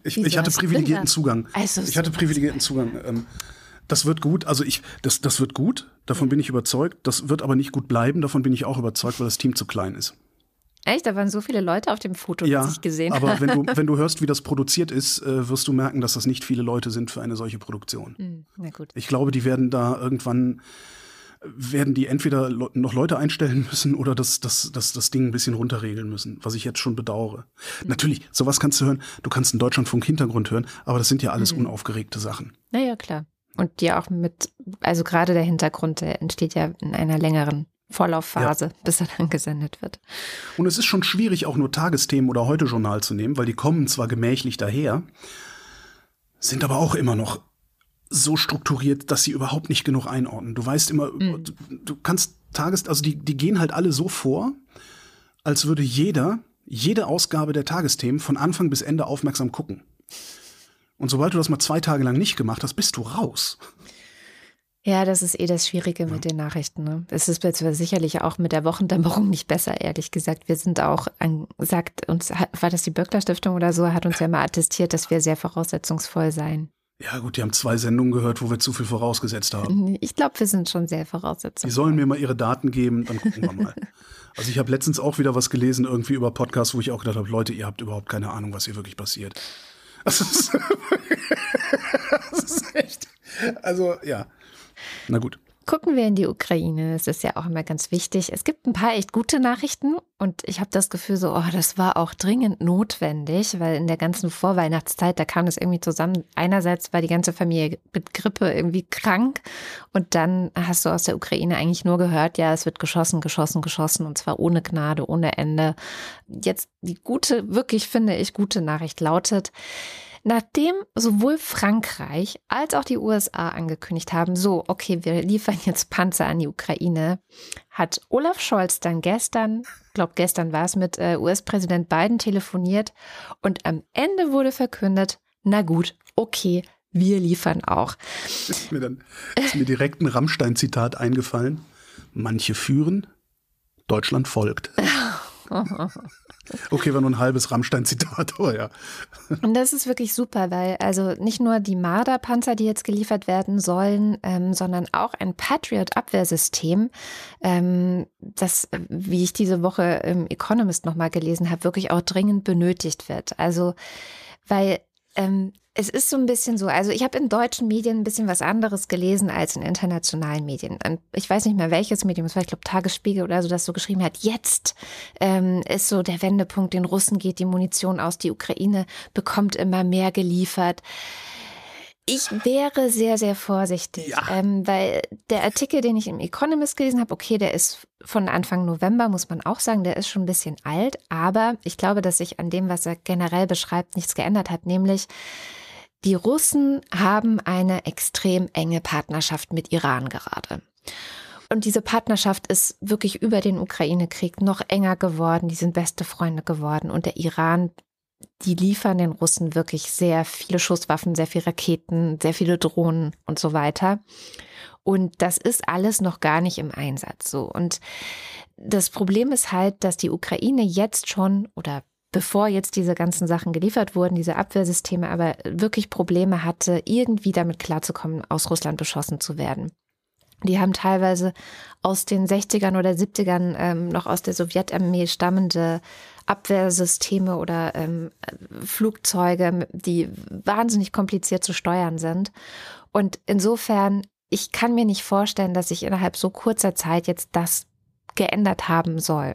Ich, ich hatte privilegierten Zugang. Also, ich hatte privilegierten Zugang. Ähm, das wird gut. Also ich, das, das wird gut. Davon bin ich überzeugt. Das wird aber nicht gut bleiben. Davon bin ich auch überzeugt, weil das Team zu klein ist. Echt? Da waren so viele Leute auf dem Foto, ja, das ich gesehen aber habe. wenn du, wenn du hörst, wie das produziert ist, äh, wirst du merken, dass das nicht viele Leute sind für eine solche Produktion. Hm, na gut. Ich glaube, die werden da irgendwann werden die entweder noch Leute einstellen müssen oder das, das, das, das Ding ein bisschen runterregeln müssen, was ich jetzt schon bedauere. Mhm. Natürlich, sowas kannst du hören, du kannst einen Deutschlandfunk-Hintergrund hören, aber das sind ja alles Mhm. unaufgeregte Sachen. Naja, klar. Und die auch mit, also gerade der Hintergrund, der entsteht ja in einer längeren Vorlaufphase, bis er dann gesendet wird. Und es ist schon schwierig, auch nur Tagesthemen oder Heute-Journal zu nehmen, weil die kommen zwar gemächlich daher, sind aber auch immer noch so strukturiert, dass sie überhaupt nicht genug einordnen. Du weißt immer, Mhm. du, du kannst Tages, also die, die gehen halt alle so vor, als würde jeder jede Ausgabe der Tagesthemen von Anfang bis Ende aufmerksam gucken. Und sobald du das mal zwei Tage lang nicht gemacht hast, bist du raus. Ja, das ist eh das Schwierige mit den Nachrichten. Ne? Es ist sicherlich auch mit der Wochendämmerung nicht besser, ehrlich gesagt. Wir sind auch, an, sagt uns, war das die Böckler Stiftung oder so, hat uns ja mal attestiert, dass wir sehr voraussetzungsvoll seien. Ja gut, die haben zwei Sendungen gehört, wo wir zu viel vorausgesetzt haben. Ich glaube, wir sind schon sehr Die voraussetzungsvoll. sollen mir mal ihre Daten geben, dann gucken wir mal. Also ich habe letztens auch wieder was gelesen, irgendwie über Podcasts, wo ich auch gedacht habe, Leute, ihr habt überhaupt keine Ahnung, was hier wirklich passiert. Das ist, das ist echt. Also, ja. Na gut. Gucken wir in die Ukraine. Das ist ja auch immer ganz wichtig. Es gibt ein paar echt gute Nachrichten und ich habe das Gefühl so, oh, das war auch dringend notwendig, weil in der ganzen Vorweihnachtszeit, da kam es irgendwie zusammen. Einerseits war die ganze Familie mit Grippe irgendwie krank und dann hast du aus der Ukraine eigentlich nur gehört, ja, es wird geschossen, geschossen, geschossen und zwar ohne Gnade, ohne Ende. Jetzt die gute, wirklich finde ich, gute Nachricht lautet, Nachdem sowohl Frankreich als auch die USA angekündigt haben, so, okay, wir liefern jetzt Panzer an die Ukraine, hat Olaf Scholz dann gestern, glaube gestern war es, mit äh, US-Präsident Biden telefoniert und am Ende wurde verkündet, na gut, okay, wir liefern auch. Ist mir dann ist mir direkt ein Rammstein-Zitat eingefallen. Manche führen, Deutschland folgt. Okay, war nur ein halbes Rammstein-Zitat, aber ja. Und das ist wirklich super, weil also nicht nur die Marder-Panzer, die jetzt geliefert werden sollen, ähm, sondern auch ein Patriot-Abwehrsystem, ähm, das, wie ich diese Woche im Economist nochmal gelesen habe, wirklich auch dringend benötigt wird. Also, weil ähm, es ist so ein bisschen so, also ich habe in deutschen Medien ein bisschen was anderes gelesen als in internationalen Medien. Und ich weiß nicht mehr welches Medium, es war, ich glaube, Tagesspiegel oder so, das so geschrieben hat, jetzt ähm, ist so der Wendepunkt, den Russen geht die Munition aus, die Ukraine bekommt immer mehr geliefert. Ich wäre sehr, sehr vorsichtig, Ja. ähm, weil der Artikel, den ich im Economist gelesen habe, okay, der ist von Anfang November, muss man auch sagen, der ist schon ein bisschen alt, aber ich glaube, dass sich an dem, was er generell beschreibt, nichts geändert hat, nämlich die Russen haben eine extrem enge Partnerschaft mit Iran gerade. Und diese Partnerschaft ist wirklich über den Ukraine-Krieg noch enger geworden. Die sind beste Freunde geworden. Und der Iran, die liefern den Russen wirklich sehr viele Schusswaffen, sehr viele Raketen, sehr viele Drohnen und so weiter. Und das ist alles noch gar nicht im Einsatz. So. Und das Problem ist halt, dass die Ukraine jetzt schon oder bevor jetzt diese ganzen Sachen geliefert wurden, diese Abwehrsysteme, aber wirklich Probleme hatte, irgendwie damit klarzukommen, aus Russland beschossen zu werden. Die haben teilweise aus den 60ern oder 70ern ähm, noch aus der Sowjetarmee stammende Abwehrsysteme oder ähm, Flugzeuge, die wahnsinnig kompliziert zu steuern sind. Und insofern, ich kann mir nicht vorstellen, dass sich innerhalb so kurzer Zeit jetzt das geändert haben soll.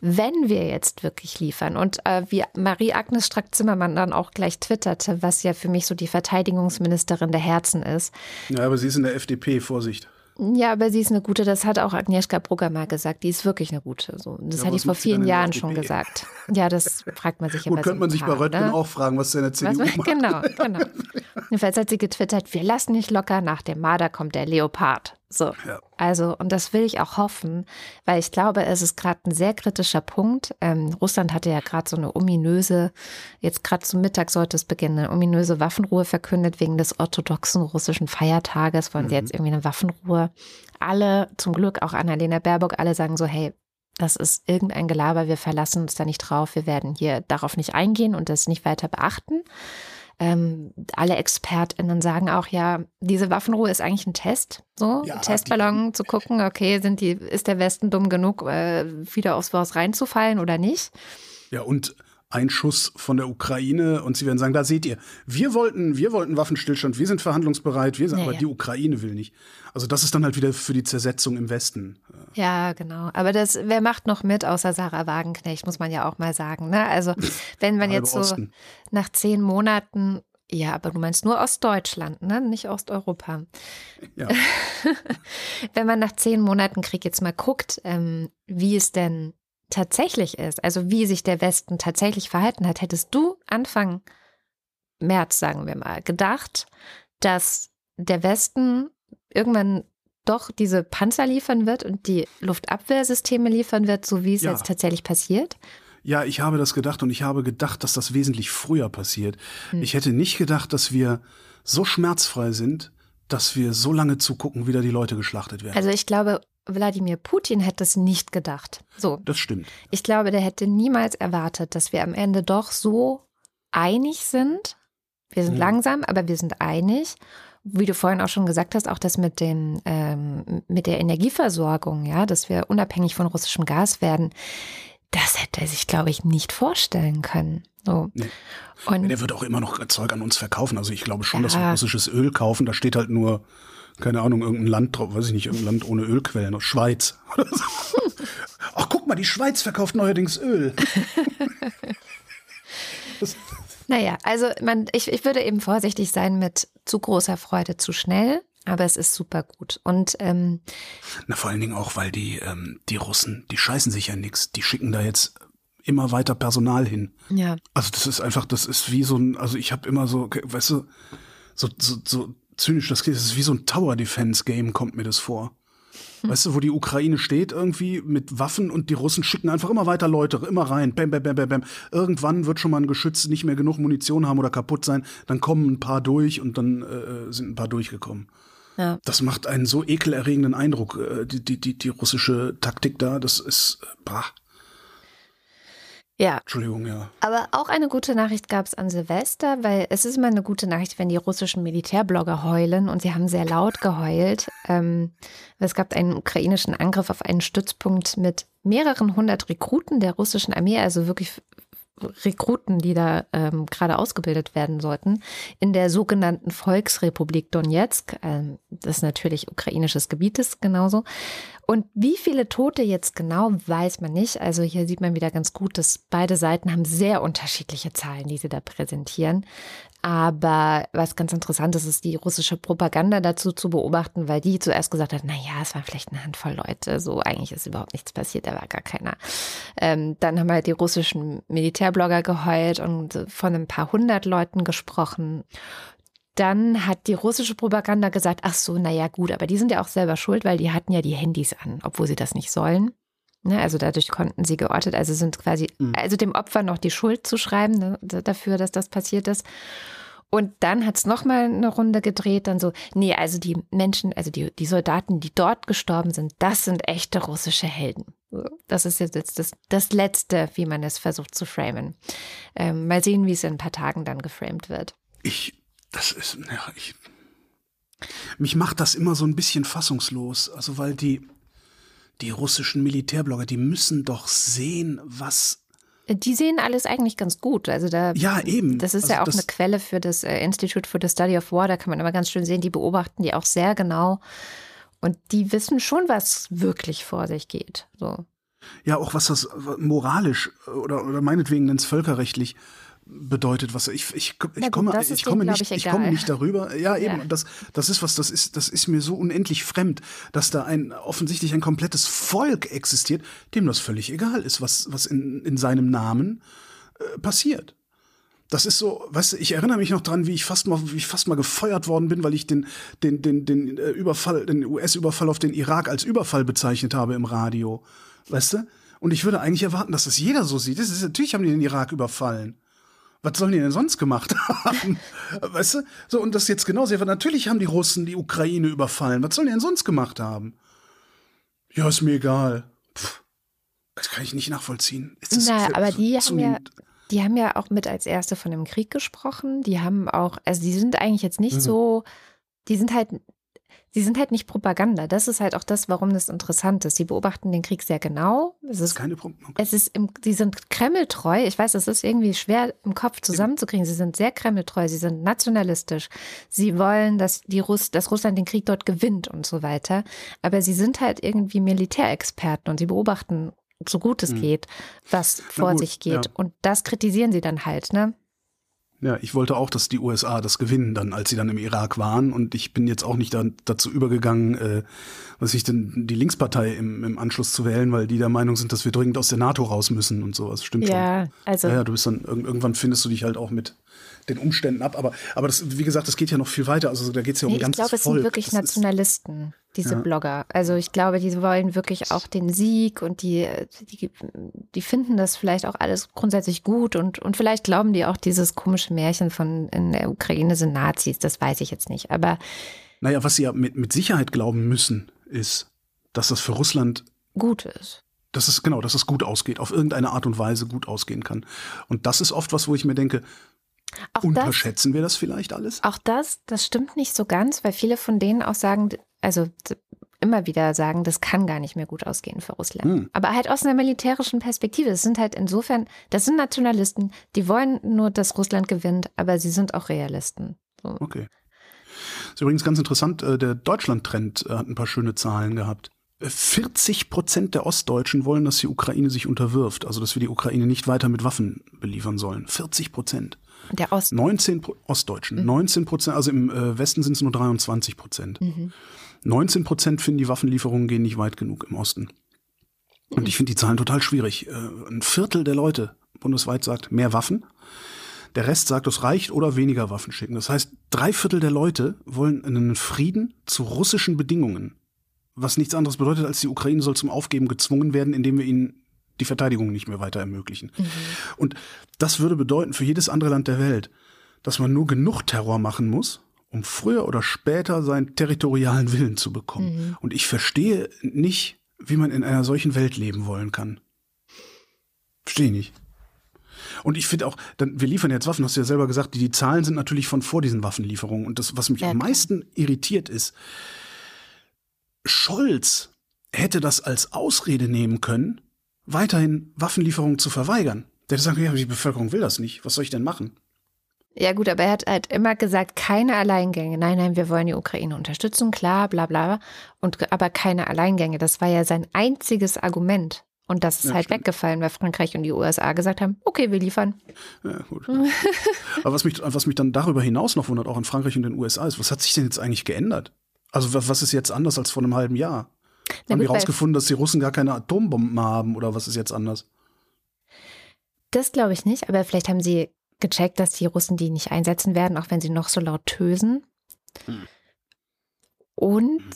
Wenn wir jetzt wirklich liefern und äh, wie Marie-Agnes Strack-Zimmermann dann auch gleich twitterte, was ja für mich so die Verteidigungsministerin der Herzen ist, Ja, aber sie ist in der FDP, Vorsicht. ja, aber sie ist eine gute, das hat auch Agnieszka Brugger mal gesagt. Die ist wirklich eine gute. So, das Ja, hatte was ich vor vielen Jahren schon gesagt. Ja, das fragt man sich ja Gut, bei so könnte man sich bei paar, Röttgen ne? auch fragen, was in der Was, CDU macht. genau, genau. Jedenfalls hat sie getwittert, wir lassen nicht locker, nach dem Marder kommt der Leopard. So, Ja. also, und das will ich auch hoffen, weil ich glaube, es ist gerade ein sehr kritischer Punkt. Ähm, Russland hatte ja gerade so eine ominöse, jetzt gerade zum Mittag sollte es beginnen, eine ominöse Waffenruhe verkündet wegen des orthodoxen russischen Feiertages, wollen sie jetzt irgendwie eine Waffenruhe. Alle, zum Glück auch Annalena Baerbock, alle sagen so, hey, das ist irgendein Gelaber, wir verlassen uns da nicht drauf, wir werden hier darauf nicht eingehen und das nicht weiter beachten. Ähm, alle ExpertInnen sagen auch, ja, diese Waffenruhe ist eigentlich ein Test, so Ja, Testballon zu gucken, okay, sind die, ist der Westen dumm genug, äh, wieder aufs Haus reinzufallen oder nicht? Ja, und ein Schuss von der Ukraine und sie werden sagen, da seht ihr, wir wollten, wir wollten Waffenstillstand, wir sind verhandlungsbereit, wir sind, Ja, aber ja. die Ukraine will nicht. Also das ist dann halt wieder für die Zersetzung im Westen. Ja, genau. Aber das, wer macht noch mit, außer Sarah Wagenknecht, muss man ja auch mal sagen. Ne? Also, wenn man jetzt so Osten. nach zehn Monaten, ja, aber du meinst nur Ostdeutschland, ne? Nicht Osteuropa. Ja. Wenn man nach zehn Monaten Krieg jetzt mal guckt, ähm, wie es denn tatsächlich ist, also wie sich der Westen tatsächlich verhalten hat, hättest du Anfang März, sagen wir mal, gedacht, dass der Westen irgendwann doch diese Panzer liefern wird und die Luftabwehrsysteme liefern wird, so wie es Ja. jetzt tatsächlich passiert? Ja, ich habe das gedacht und ich habe gedacht, dass das wesentlich früher passiert. Hm. Ich hätte nicht gedacht, dass wir so schmerzfrei sind, dass wir so lange zugucken, wie da die Leute geschlachtet werden. Also ich glaube, Wladimir Putin hätte es nicht gedacht. So, das stimmt. ich glaube, der hätte niemals erwartet, dass wir am Ende doch so einig sind. Wir sind Mhm. langsam, aber wir sind einig. Wie du vorhin auch schon gesagt hast, auch das mit den ähm, mit der Energieversorgung, ja, dass wir unabhängig von russischem Gas werden, das hätte er sich, glaube ich, nicht vorstellen können. So. Nee. Und Der wird auch immer noch Zeug an uns verkaufen. Also ich glaube schon, dass wir Ja. russisches Öl kaufen. Da steht halt nur, keine Ahnung, irgendein Land drauf, weiß ich nicht, irgendein Land ohne Ölquellen, Schweiz. oder so. Ach, guck mal, die Schweiz verkauft neuerdings Öl. Naja, also man, ich, ich würde eben vorsichtig sein mit zu großer Freude zu schnell, aber es ist super gut. Und ähm, na, vor allen Dingen auch, weil die, ähm, die Russen, die scheißen sich ja nix. Die schicken da jetzt immer weiter Personal hin. ja, Also das ist einfach, das ist wie so ein, also ich habe immer so, weißt du, so, so, so zynisch das klingt, das ist wie so ein Tower Defense Game, kommt mir das vor. Weißt du, wo die Ukraine steht irgendwie mit Waffen und die Russen schicken einfach immer weiter Leute, immer rein, bam, bam, bam, bam, bam. Irgendwann wird schon mal ein Geschütz nicht mehr genug Munition haben oder kaputt sein, dann kommen ein paar durch und dann äh, sind ein paar durchgekommen. ja. Das macht einen so ekelerregenden Eindruck, äh, die, die, die, die russische Taktik da, das ist, äh, bah, Ja, Entschuldigung, ja. aber auch eine gute Nachricht gab es an Silvester, weil es ist immer eine gute Nachricht, wenn die russischen Militärblogger heulen und sie haben sehr laut geheult. Ähm, es gab einen ukrainischen Angriff auf einen Stützpunkt mit mehreren hundert Rekruten der russischen Armee, also wirklich Rekruten, die da ähm, gerade ausgebildet werden sollten, in der sogenannten Volksrepublik Donetsk. Ähm, das ist natürlich ukrainisches Gebiet ist genauso. Und wie viele Tote jetzt genau, weiß man nicht. Also hier sieht man wieder ganz gut, dass beide Seiten haben sehr unterschiedliche Zahlen, die sie da präsentieren. Aber was ganz interessant ist, ist die russische Propaganda dazu zu beobachten, weil die zuerst gesagt hat, na ja, es waren vielleicht eine Handvoll Leute, so eigentlich ist überhaupt nichts passiert, da war gar keiner. Ähm, dann haben halt die russischen Militärblogger geheult und von ein paar hundert Leuten gesprochen. Dann hat die russische Propaganda gesagt, ach so, naja gut, aber die sind ja auch selber schuld, weil die hatten ja die Handys an, obwohl sie das nicht sollen. Ne, also dadurch konnten sie geortet, also sind quasi, Mhm. also dem Opfer noch die Schuld zu schreiben ne, dafür, dass das passiert ist. Und dann hat es nochmal eine Runde gedreht, dann so, nee, also die Menschen, also die, die Soldaten, die dort gestorben sind, das sind echte russische Helden. Das ist jetzt das, das Letzte, wie man es versucht zu framen. Ähm, mal sehen, wie es in ein paar Tagen dann geframed wird. Ich, das ist, ja, ich. Mich macht das immer so ein bisschen fassungslos. Also, weil die, die russischen Militärblogger, die müssen doch sehen, was. Die sehen alles eigentlich ganz gut. Also da, Ja, eben. das ist Also ja auch eine Quelle für das äh, Institute for the Study of War. Da kann man immer ganz schön sehen, die beobachten die auch sehr genau. Und die wissen schon, was wirklich vor sich geht. So. Ja, auch was das moralisch oder, oder meinetwegen nenn's völkerrechtlich bedeutet, was ich, ich, ich komme, ich komme nicht, ich, ich komme nicht darüber. Ja, eben, Ja. das, das ist was, das ist, das ist mir so unendlich fremd, dass da ein, offensichtlich ein komplettes Volk existiert, dem das völlig egal ist, was, was in, in seinem Namen äh, passiert. Das ist so, weißt du, ich erinnere mich noch dran, wie ich fast mal, wie ich fast mal gefeuert worden bin, weil ich den, den, den, den äh, Überfall, den US-Überfall auf den Irak als Überfall bezeichnet habe im Radio. Weißt du? Und ich würde eigentlich erwarten, dass das jeder so sieht. Das ist, natürlich haben die den Irak überfallen. Was sollen die denn sonst gemacht haben? Weißt du? So, und das jetzt genauso. Natürlich haben die Russen die Ukraine überfallen. Was sollen die denn sonst gemacht haben? Ja, ist mir egal. Pff, das kann ich nicht nachvollziehen. Na, aber die haben ja- Die haben ja auch mit als Erste von dem Krieg gesprochen. Die haben auch, also die sind eigentlich jetzt nicht mhm. so, die sind halt sie sind halt nicht Propaganda. Das ist halt auch das, warum das interessant ist. Sie beobachten den Krieg sehr genau. Es ist keine Propaganda. Es ist im, sie sind kremltreu. Ich weiß, es ist irgendwie schwer im Kopf zusammenzukriegen. Sie sind sehr kremltreu. Sie sind nationalistisch. Sie wollen, dass die Russ, dass Russland den Krieg dort gewinnt und so weiter. Aber sie sind halt irgendwie Militärexperten und sie beobachten so gut es mhm. geht, was vor gut, sich geht. Ja. Und das kritisieren sie dann halt, ne? Ja, ich wollte auch, dass die USA das gewinnen, dann, als sie dann im Irak waren. Und ich bin jetzt auch nicht da, dazu übergegangen, äh, was ich denn die Linkspartei im, im Anschluss zu wählen, weil die der Meinung sind, dass wir dringend aus der NATO raus müssen und sowas. Stimmt ja, schon. Also ja, du bist dann irgendwann findest du dich halt auch mit den Umständen ab. Aber, aber das, wie gesagt, das geht ja noch viel weiter. Also da geht es ja um nee, ganz Ich glaube, es sind wirklich das Nationalisten, diese ja. Blogger. Also ich glaube, die wollen wirklich auch den Sieg und die, die, die finden das vielleicht auch alles grundsätzlich gut und, und vielleicht glauben die auch dieses komische Märchen von in der Ukraine sind Nazis. Das weiß ich jetzt nicht. Aber naja, was sie ja mit, mit Sicherheit glauben müssen, ist, dass das für Russland gut ist dass es genau, dass es gut ausgeht, auf irgendeine Art und Weise gut ausgehen kann. Und das ist oft was, wo ich mir denke, auch Unterschätzen das, wir das vielleicht alles? Auch das, das stimmt nicht so ganz, weil viele von denen auch sagen, also immer wieder sagen, das kann gar nicht mehr gut ausgehen für Russland. Hm. Aber halt aus einer militärischen Perspektive. Das sind halt insofern, das sind Nationalisten, die wollen nur, dass Russland gewinnt, aber sie sind auch Realisten. So. Okay. Das ist übrigens ganz interessant, äh, der Deutschland-Trend äh, hat ein paar schöne Zahlen gehabt. 40 Prozent der Ostdeutschen wollen, dass die Ukraine sich unterwirft, also dass wir die Ukraine nicht weiter mit Waffen beliefern sollen. 40 Prozent. Der Ost 19 Ostdeutschen. Mhm. 19 Prozent, also im äh, Westen sind es nur 23 Prozent. Mhm. 19 Prozent finden, die Waffenlieferungen gehen nicht weit genug im Osten. Und ich finde die Zahlen total schwierig. Äh, ein Viertel der Leute bundesweit sagt mehr Waffen. Der Rest sagt, es reicht oder weniger Waffen schicken. Das heißt, drei Viertel der Leute wollen einen Frieden zu russischen Bedingungen. Was nichts anderes bedeutet, als die Ukraine soll zum Aufgeben gezwungen werden, indem wir ihnen die Verteidigung nicht mehr weiter ermöglichen. Mhm. Und das würde bedeuten für jedes andere Land der Welt, dass man nur genug Terror machen muss, um früher oder später seinen territorialen Willen zu bekommen. Mhm. Und ich verstehe nicht, wie man in einer solchen Welt leben wollen kann. Verstehe nicht. Und ich finde auch, dann, wir liefern jetzt Waffen, hast du ja selber gesagt, die, die Zahlen sind natürlich von vor diesen Waffenlieferungen. Und das, was mich ja, am meisten irritiert ist, Scholz hätte das als Ausrede nehmen können, weiterhin Waffenlieferungen zu verweigern. Der hätte sagen, ja, die Bevölkerung will das nicht. Was soll ich denn machen? Ja gut, aber er hat halt immer gesagt, keine Alleingänge. Nein, nein, wir wollen die Ukraine unterstützen, klar, bla bla. Und aber keine Alleingänge. Das war ja sein einziges Argument. Und das ist ja, halt stimmt. weggefallen, weil Frankreich und die USA gesagt haben, okay, wir liefern. Ja, gut. aber was mich, was mich dann darüber hinaus noch wundert, auch in Frankreich und den USA, ist, was hat sich denn jetzt eigentlich geändert? Also was ist jetzt anders als vor einem halben Jahr? Na haben gut, die rausgefunden, dass die Russen gar keine Atombomben haben oder was ist jetzt anders? Das glaube ich nicht, aber vielleicht haben sie gecheckt, dass die Russen die nicht einsetzen werden, auch wenn sie noch so laut tösen. Hm. Und hm.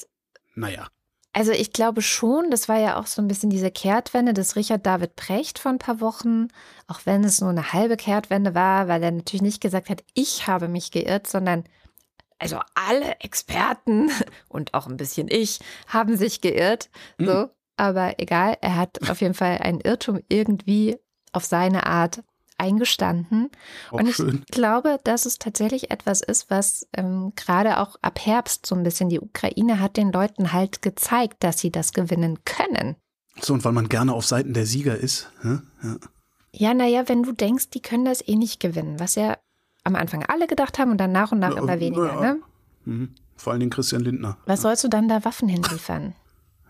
naja. Also ich glaube schon, das war ja auch so ein bisschen diese Kehrtwende des Richard David Precht vor ein paar Wochen, auch wenn es nur eine halbe Kehrtwende war, weil er natürlich nicht gesagt hat, ich habe mich geirrt, sondern also alle Experten und auch ein bisschen ich haben sich geirrt. So, mhm. aber egal, er hat auf jeden Fall einen Irrtum irgendwie auf seine Art eingestanden. Auch und ich schön. glaube, dass es tatsächlich etwas ist, was ähm, gerade auch ab Herbst so ein bisschen die Ukraine hat den Leuten halt gezeigt, dass sie das gewinnen können. So, und weil man gerne auf Seiten der Sieger ist. Ja, ja. ja naja, wenn du denkst, die können das eh nicht gewinnen, was ja am Anfang alle gedacht haben und dann nach und nach ja, immer weniger. Ja. Ne? Mhm. Vor allen Dingen Christian Lindner. Was sollst du dann da Waffen hinliefern?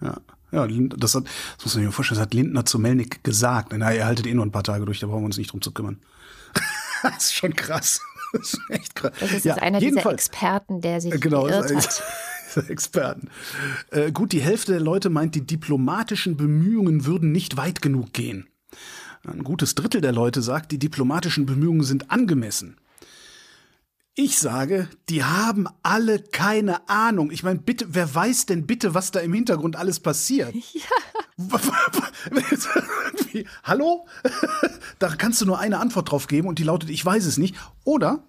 Ja, ja das, hat, das muss man sich mal vorstellen, das hat Lindner zu Melnik gesagt. Na, ihr haltet eh nur ein paar Tage durch, da brauchen wir uns nicht drum zu kümmern. das ist schon krass. Das ist echt krass. Das ist ja, einer dieser Experten, der sich genau, geirrt hat. Experten. Äh, gut, die Hälfte der Leute meint, die diplomatischen Bemühungen würden nicht weit genug gehen. Ein gutes Drittel der Leute sagt, die diplomatischen Bemühungen sind angemessen. Ich sage, die haben alle keine Ahnung. Ich meine, bitte, wer weiß denn bitte, was da im Hintergrund alles passiert? Ja. Hallo? da kannst du nur eine Antwort drauf geben und die lautet, ich weiß es nicht. Oder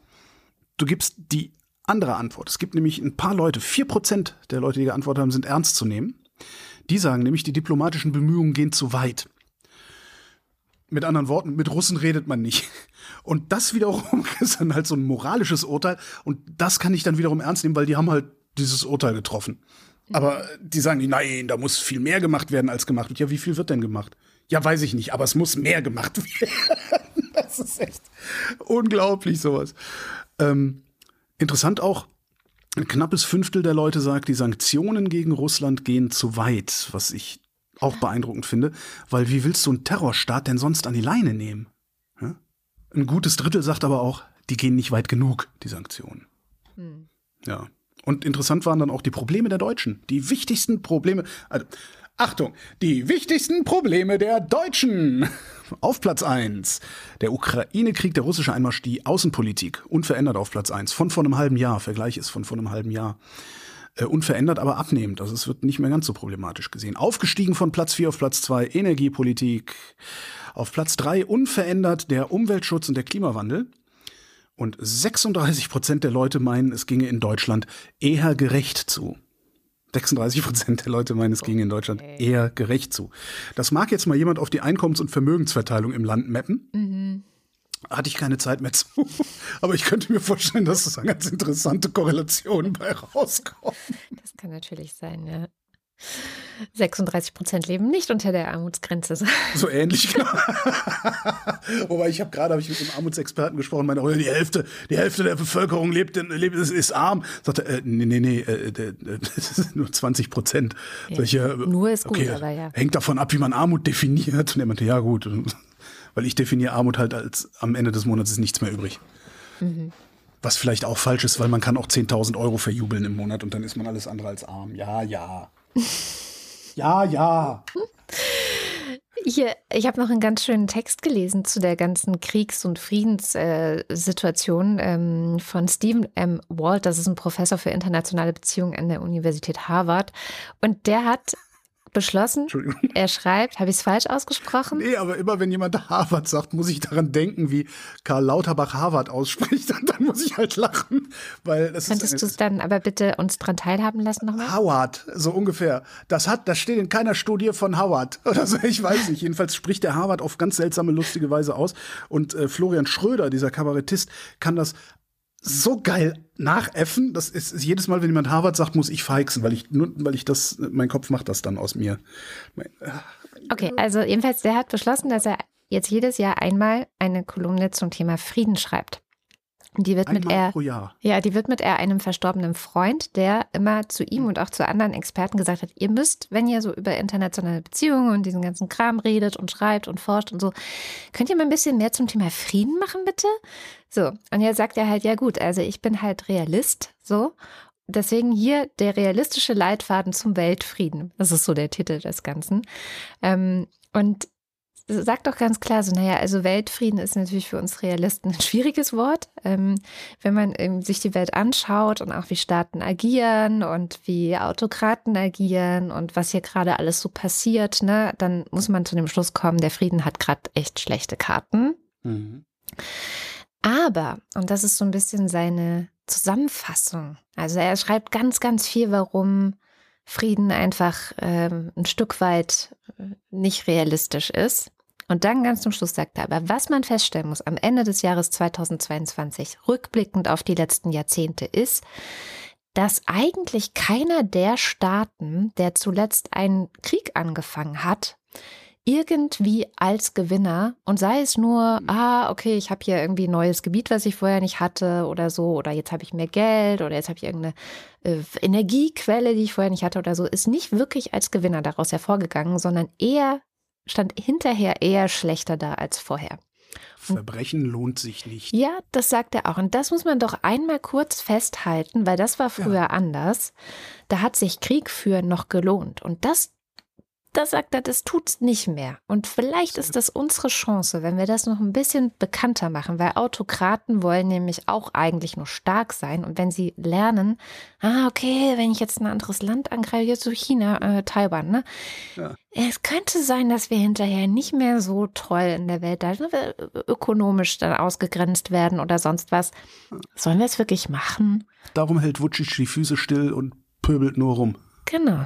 du gibst die andere Antwort. Es gibt nämlich ein paar Leute, vier Prozent der Leute, die geantwortet haben, sind ernst zu nehmen. Die sagen nämlich, die diplomatischen Bemühungen gehen zu weit. Mit anderen Worten, mit Russen redet man nicht. Und das wiederum ist dann halt so ein moralisches Urteil. Und das kann ich dann wiederum ernst nehmen, weil die haben halt dieses Urteil getroffen. Aber die sagen, nein, da muss viel mehr gemacht werden als gemacht wird. Ja, wie viel wird denn gemacht? Ja, weiß ich nicht, aber es muss mehr gemacht werden. das ist echt unglaublich, sowas. Ähm, interessant auch, ein knappes Fünftel der Leute sagt, die Sanktionen gegen Russland gehen zu weit, was ich auch beeindruckend finde, weil wie willst du einen Terrorstaat denn sonst an die Leine nehmen? Ja? Ein gutes Drittel sagt aber auch, die gehen nicht weit genug, die Sanktionen. Hm. Ja. Und interessant waren dann auch die Probleme der Deutschen. Die wichtigsten Probleme. Also, Achtung, die wichtigsten Probleme der Deutschen. Auf Platz 1. Der Ukraine-Krieg, der russische Einmarsch, die Außenpolitik. Unverändert auf Platz 1. Von vor einem halben Jahr. Vergleich ist von vor einem halben Jahr. Äh, unverändert, aber abnehmend. Also es wird nicht mehr ganz so problematisch gesehen. Aufgestiegen von Platz 4 auf Platz 2. Energiepolitik. Auf Platz 3 unverändert der Umweltschutz und der Klimawandel. Und 36 Prozent der Leute meinen, es ginge in Deutschland eher gerecht zu. 36 Prozent der Leute meinen, es ginge in Deutschland eher gerecht zu. Das mag jetzt mal jemand auf die Einkommens- und Vermögensverteilung im Land mappen. Mhm. Hatte ich keine Zeit mehr zu. Aber ich könnte mir vorstellen, dass es eine ganz interessante Korrelation bei rauskommt. Das kann natürlich sein, ja. 36 Prozent leben nicht unter der Armutsgrenze. So ähnlich, genau. Wobei ich habe gerade hab ich mit einem Armutsexperten gesprochen, meine, oh, die Hälfte, die Hälfte der Bevölkerung lebt, in, lebt ist, ist arm. Sagte, äh, nee, nee, nee, äh, das ist nur 20 Prozent. Ja, äh, nur ist gut, okay, aber ja. Hängt davon ab, wie man Armut definiert. Und er meinte, ja gut, weil ich definiere Armut halt als am Ende des Monats ist nichts mehr übrig. Mhm. Was vielleicht auch falsch ist, weil man kann auch 10.000 Euro verjubeln im Monat und dann ist man alles andere als arm. Ja, ja. Ja, ja. Hier, ich habe noch einen ganz schönen Text gelesen zu der ganzen Kriegs- und Friedenssituation äh, ähm, von Stephen M. Walt. Das ist ein Professor für internationale Beziehungen an der Universität Harvard. Und der hat beschlossen. Er schreibt, habe ich es falsch ausgesprochen? Nee, aber immer wenn jemand Harvard sagt, muss ich daran denken, wie Karl Lauterbach Harvard ausspricht und dann muss ich halt lachen, weil das Könntest du es dann aber bitte uns dran teilhaben lassen nochmal? Howard, so ungefähr. Das hat, das steht in keiner Studie von Howard oder so, ich weiß nicht. Jedenfalls spricht der Harvard auf ganz seltsame, lustige Weise aus und äh, Florian Schröder, dieser Kabarettist, kann das so geil nachäffen. Das ist, ist, jedes Mal, wenn jemand Harvard sagt, muss ich feixen, weil ich nur, weil ich das, mein Kopf macht das dann aus mir. Mein, äh, okay, also jedenfalls, der hat beschlossen, dass er jetzt jedes Jahr einmal eine Kolumne zum Thema Frieden schreibt. Die wird mit er, ja, die wird mit er einem verstorbenen Freund, der immer zu ihm und auch zu anderen Experten gesagt hat, ihr müsst, wenn ihr so über internationale Beziehungen und diesen ganzen Kram redet und schreibt und forscht und so, könnt ihr mal ein bisschen mehr zum Thema Frieden machen, bitte? So, und jetzt sagt er halt, ja gut, also ich bin halt Realist, so. Deswegen hier der realistische Leitfaden zum Weltfrieden. Das ist so der Titel des Ganzen. Ähm, und sagt doch ganz klar so, naja, also Weltfrieden ist natürlich für uns Realisten ein schwieriges Wort. Ähm, wenn man ähm, sich die Welt anschaut und auch wie Staaten agieren und wie Autokraten agieren und was hier gerade alles so passiert, ne, dann muss man zu dem Schluss kommen, der Frieden hat gerade echt schlechte Karten. Mhm. Aber, und das ist so ein bisschen seine Zusammenfassung, also er schreibt ganz, ganz viel, warum Frieden einfach ähm, ein Stück weit äh, nicht realistisch ist. Und dann ganz zum Schluss sagt er aber, was man feststellen muss am Ende des Jahres 2022, rückblickend auf die letzten Jahrzehnte, ist, dass eigentlich keiner der Staaten, der zuletzt einen Krieg angefangen hat, irgendwie als Gewinner und sei es nur, ah, okay, ich habe hier irgendwie ein neues Gebiet, was ich vorher nicht hatte oder so, oder jetzt habe ich mehr Geld oder jetzt habe ich irgendeine äh, Energiequelle, die ich vorher nicht hatte oder so, ist nicht wirklich als Gewinner daraus hervorgegangen, sondern eher stand hinterher eher schlechter da als vorher. Verbrechen lohnt sich nicht. Ja, das sagt er auch. Und das muss man doch einmal kurz festhalten, weil das war früher ja. anders. Da hat sich Krieg führen noch gelohnt. Und das da sagt er, das tut's nicht mehr. Und vielleicht ist das unsere Chance, wenn wir das noch ein bisschen bekannter machen, weil Autokraten wollen nämlich auch eigentlich nur stark sein. Und wenn sie lernen, ah, okay, wenn ich jetzt ein anderes Land angreife, jetzt so China, äh, Taiwan, ne? Ja. Es könnte sein, dass wir hinterher nicht mehr so toll in der Welt da ökonomisch dann ausgegrenzt werden oder sonst was. Sollen wir es wirklich machen? Darum hält Vucic die Füße still und pöbelt nur rum. Genau.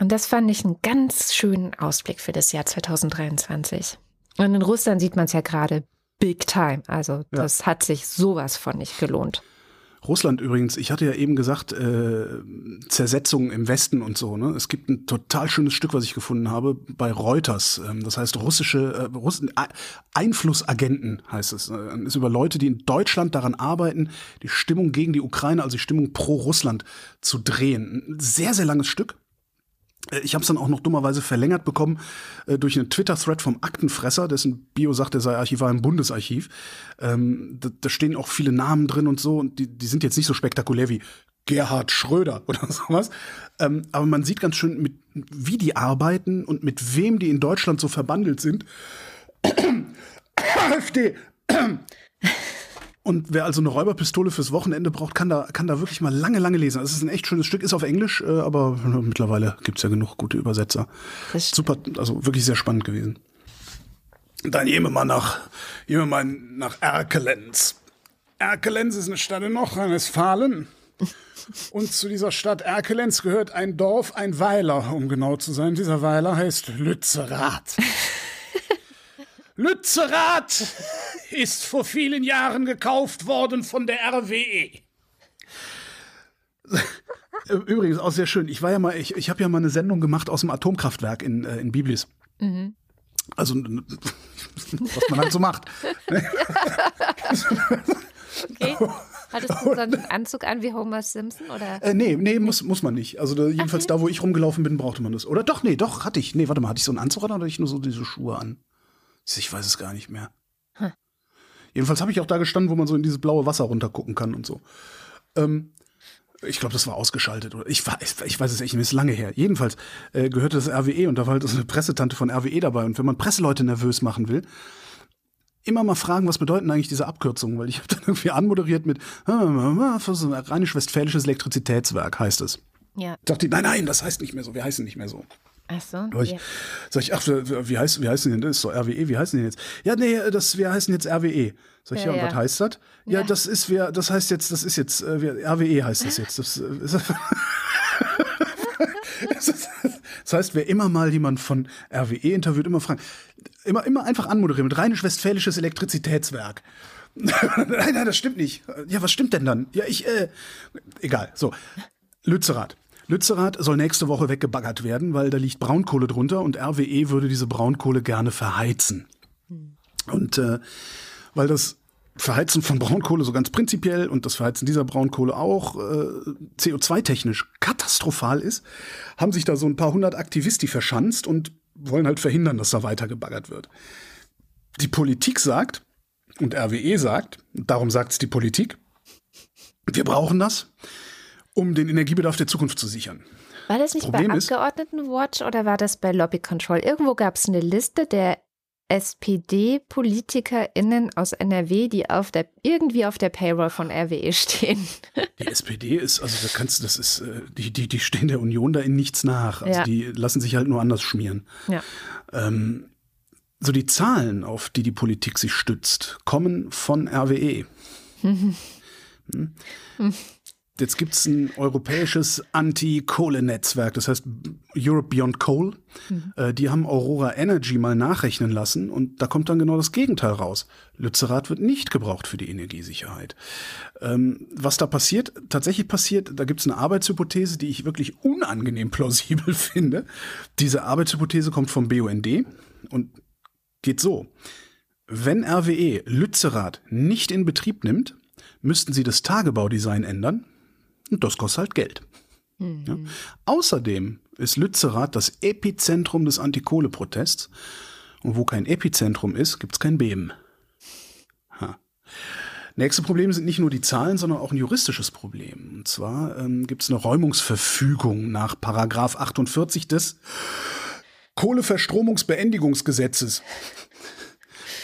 Und das fand ich einen ganz schönen Ausblick für das Jahr 2023. Und in Russland sieht man es ja gerade big time. Also das hat sich sowas von nicht gelohnt. Russland übrigens, ich hatte ja eben gesagt, äh, Zersetzung im Westen und so. Ne? Es gibt ein total schönes Stück, was ich gefunden habe, bei Reuters. Ähm, das heißt russische äh, Russen, Einflussagenten heißt es. Äh, ist über Leute, die in Deutschland daran arbeiten, die Stimmung gegen die Ukraine, also die Stimmung pro Russland zu drehen. Ein sehr, sehr langes Stück. Äh, ich habe es dann auch noch dummerweise verlängert bekommen äh, durch einen Twitter-Thread vom Aktenfresser, dessen Bio sagt, er sei Archivar im Bundesarchiv. Ähm, da, da, stehen auch viele Namen drin und so, und die, die sind jetzt nicht so spektakulär wie Gerhard Schröder oder sowas. Ähm, aber man sieht ganz schön, mit, wie die arbeiten und mit wem die in Deutschland so verbandelt sind. AfD. Und wer also eine Räuberpistole fürs Wochenende braucht, kann da, kann da wirklich mal lange, lange lesen. Es ist ein echt schönes Stück, ist auf Englisch, äh, aber mittlerweile gibt es ja genug gute Übersetzer. Super, also wirklich sehr spannend gewesen. Dann gehen wir mal nach, gehen wir mal nach Erkelenz. Erkelenz ist eine Stadt in Nordrhein-Westfalen. Und zu dieser Stadt Erkelenz gehört ein Dorf, ein Weiler, um genau zu sein. Dieser Weiler heißt Lützerath. Lützerath ist vor vielen Jahren gekauft worden von der RWE. Übrigens auch sehr schön. Ich war ja mal, ich, ich habe ja mal eine Sendung gemacht aus dem Atomkraftwerk in, äh, in Biblis. Mhm. Also, was man halt so macht. okay. Hattest du so einen Anzug an wie Homer Simpson? Oder? Äh, nee, nee, muss, muss man nicht. Also da, jedenfalls okay. da, wo ich rumgelaufen bin, brauchte man das. Oder doch, nee, doch, hatte ich. Nee, warte mal, hatte ich so einen Anzug oder hatte ich nur so diese Schuhe an? Ich weiß es gar nicht mehr. Hm. Jedenfalls habe ich auch da gestanden, wo man so in dieses blaue Wasser runtergucken kann und so. Ähm, ich glaube, das war ausgeschaltet. Oder ich, weiß, ich weiß es echt nicht, ist lange her. Jedenfalls äh, gehörte das RWE und da war halt so eine Pressetante von RWE dabei. Und wenn man Presseleute nervös machen will, immer mal fragen, was bedeuten eigentlich diese Abkürzungen? Weil ich habe dann irgendwie anmoderiert mit ah, Rheinisch-Westfälisches Elektrizitätswerk heißt es. Ja. Dachte ich, nein, nein, das heißt nicht mehr so. Wir heißen nicht mehr so. Ach so. Ich, ja. Sag ich, ach, wie heißt, wie heißen denn das? Ist doch RWE, wie heißen die jetzt? Ja, nee, das, wir heißen jetzt RWE. Sag ich, ja, ja, und was heißt das? Ja, ja, das ist, wir, das heißt jetzt, das ist jetzt, äh, RWE heißt das jetzt. Das, äh, das heißt, wer immer mal jemand von RWE interviewt, immer fragen, immer, immer einfach anmoderieren mit rheinisch-westfälisches Elektrizitätswerk. nein, nein, das stimmt nicht. Ja, was stimmt denn dann? Ja, ich, äh, egal. So, Lützerath. Lützerath soll nächste Woche weggebaggert werden, weil da liegt Braunkohle drunter und RWE würde diese Braunkohle gerne verheizen. Hm. Und äh, weil das Verheizen von Braunkohle so ganz prinzipiell und das Verheizen dieser Braunkohle auch äh, CO2-technisch katastrophal ist, haben sich da so ein paar hundert Aktivisti verschanzt und wollen halt verhindern, dass da weiter gebaggert wird. Die Politik sagt, und RWE sagt, darum sagt es die Politik, wir brauchen das um den Energiebedarf der Zukunft zu sichern. War das nicht Problem bei Abgeordnetenwatch oder war das bei Lobby Control? Irgendwo gab es eine Liste der SPD-PolitikerInnen aus NRW, die auf der, irgendwie auf der Payroll von RWE stehen. Die SPD ist, also da kannst du, das ist, äh, die, die, die stehen der Union da in nichts nach. Also ja. die lassen sich halt nur anders schmieren. Ja. Ähm, so die Zahlen, auf die die Politik sich stützt, kommen von RWE. Mhm. Hm? Jetzt gibt es ein europäisches Anti-Kohle-Netzwerk, das heißt Europe Beyond Coal. Mhm. Äh, die haben Aurora Energy mal nachrechnen lassen und da kommt dann genau das Gegenteil raus. Lützerath wird nicht gebraucht für die Energiesicherheit. Ähm, was da passiert, tatsächlich passiert, da gibt es eine Arbeitshypothese, die ich wirklich unangenehm plausibel finde. Diese Arbeitshypothese kommt vom BUND und geht so. Wenn RWE Lützerath nicht in Betrieb nimmt, müssten sie das Tagebaudesign ändern, und das kostet halt Geld. Mhm. Ja. Außerdem ist Lützerath das Epizentrum des Antikohleprotests. Und wo kein Epizentrum ist, gibt es kein Beben. Ha. Nächste Problem sind nicht nur die Zahlen, sondern auch ein juristisches Problem. Und zwar ähm, gibt es eine Räumungsverfügung nach Paragraph 48 des Kohleverstromungsbeendigungsgesetzes.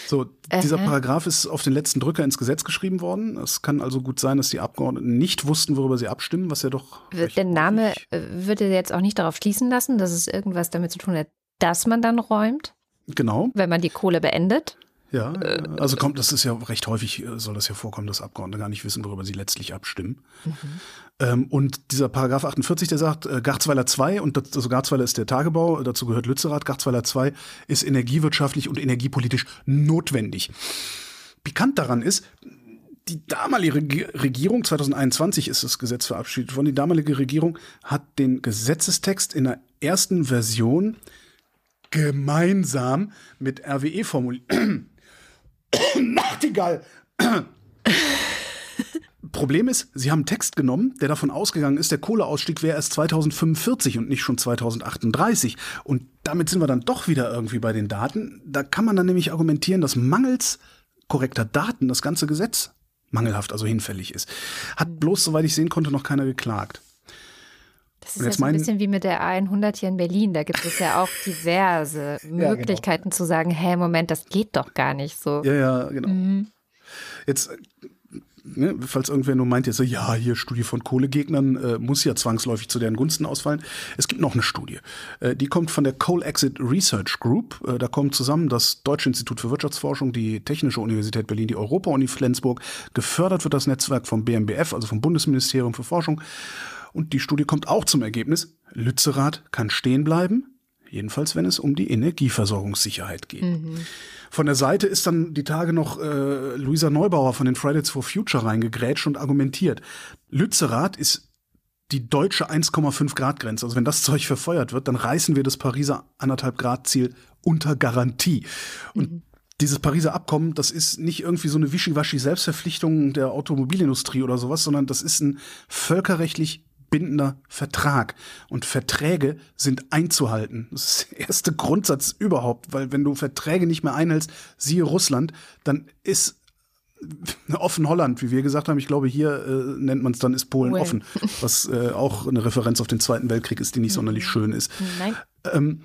So, dieser Paragraph ist auf den letzten Drücker ins Gesetz geschrieben worden. Es kann also gut sein, dass die Abgeordneten nicht wussten, worüber sie abstimmen, was ja doch. Der Name äh, würde jetzt auch nicht darauf schließen lassen, dass es irgendwas damit zu tun hat, dass man dann räumt. Genau. Wenn man die Kohle beendet. Ja, also kommt, das ist ja recht häufig, äh, soll das ja vorkommen, dass Abgeordnete gar nicht wissen, worüber sie letztlich abstimmen. Mhm. Ähm, und dieser Paragraph 48, der sagt, äh, Garzweiler 2, und das, also Garzweiler ist der Tagebau, dazu gehört Lützerath, Garzweiler 2 ist energiewirtschaftlich und energiepolitisch notwendig. Pikant daran ist, die damalige Regierung, 2021 ist das Gesetz verabschiedet worden, die damalige Regierung hat den Gesetzestext in der ersten Version gemeinsam mit RWE formuliert. Nachtigall. Problem ist, sie haben einen Text genommen, der davon ausgegangen ist, der Kohleausstieg wäre erst 2045 und nicht schon 2038. Und damit sind wir dann doch wieder irgendwie bei den Daten. Da kann man dann nämlich argumentieren, dass mangels korrekter Daten das ganze Gesetz mangelhaft, also hinfällig ist. Hat bloß, soweit ich sehen konnte, noch keiner geklagt. Das ist ja so ein bisschen wie mit der A100 hier in Berlin. Da gibt es ja auch diverse Möglichkeiten ja, genau. zu sagen, hä, Moment, das geht doch gar nicht so. Ja, ja, genau. Mhm. Jetzt ne, falls irgendwer nur meint, jetzt so, ja, hier Studie von Kohlegegnern äh, muss ja zwangsläufig zu deren Gunsten ausfallen. Es gibt noch eine Studie. Äh, die kommt von der Coal Exit Research Group. Äh, da kommen zusammen das Deutsche Institut für Wirtschaftsforschung, die Technische Universität Berlin, die Europa-Uni Flensburg. Gefördert wird das Netzwerk vom BMBF, also vom Bundesministerium für Forschung. Und die Studie kommt auch zum Ergebnis, Lützerath kann stehen bleiben, jedenfalls wenn es um die Energieversorgungssicherheit geht. Mhm. Von der Seite ist dann die Tage noch äh, Luisa Neubauer von den Fridays for Future reingegrätscht und argumentiert. Lützerath ist die deutsche 1,5 Grad Grenze. Also wenn das Zeug verfeuert wird, dann reißen wir das Pariser anderthalb Grad Ziel unter Garantie. Und mhm. dieses Pariser Abkommen, das ist nicht irgendwie so eine wischiwaschi Selbstverpflichtung der Automobilindustrie oder sowas, sondern das ist ein völkerrechtlich bindender Vertrag. Und Verträge sind einzuhalten. Das ist der erste Grundsatz überhaupt, weil wenn du Verträge nicht mehr einhältst, siehe Russland, dann ist offen Holland, wie wir gesagt haben. Ich glaube, hier äh, nennt man es dann, ist Polen well. offen, was äh, auch eine Referenz auf den Zweiten Weltkrieg ist, die nicht sonderlich mhm. schön ist. Nein. Ähm,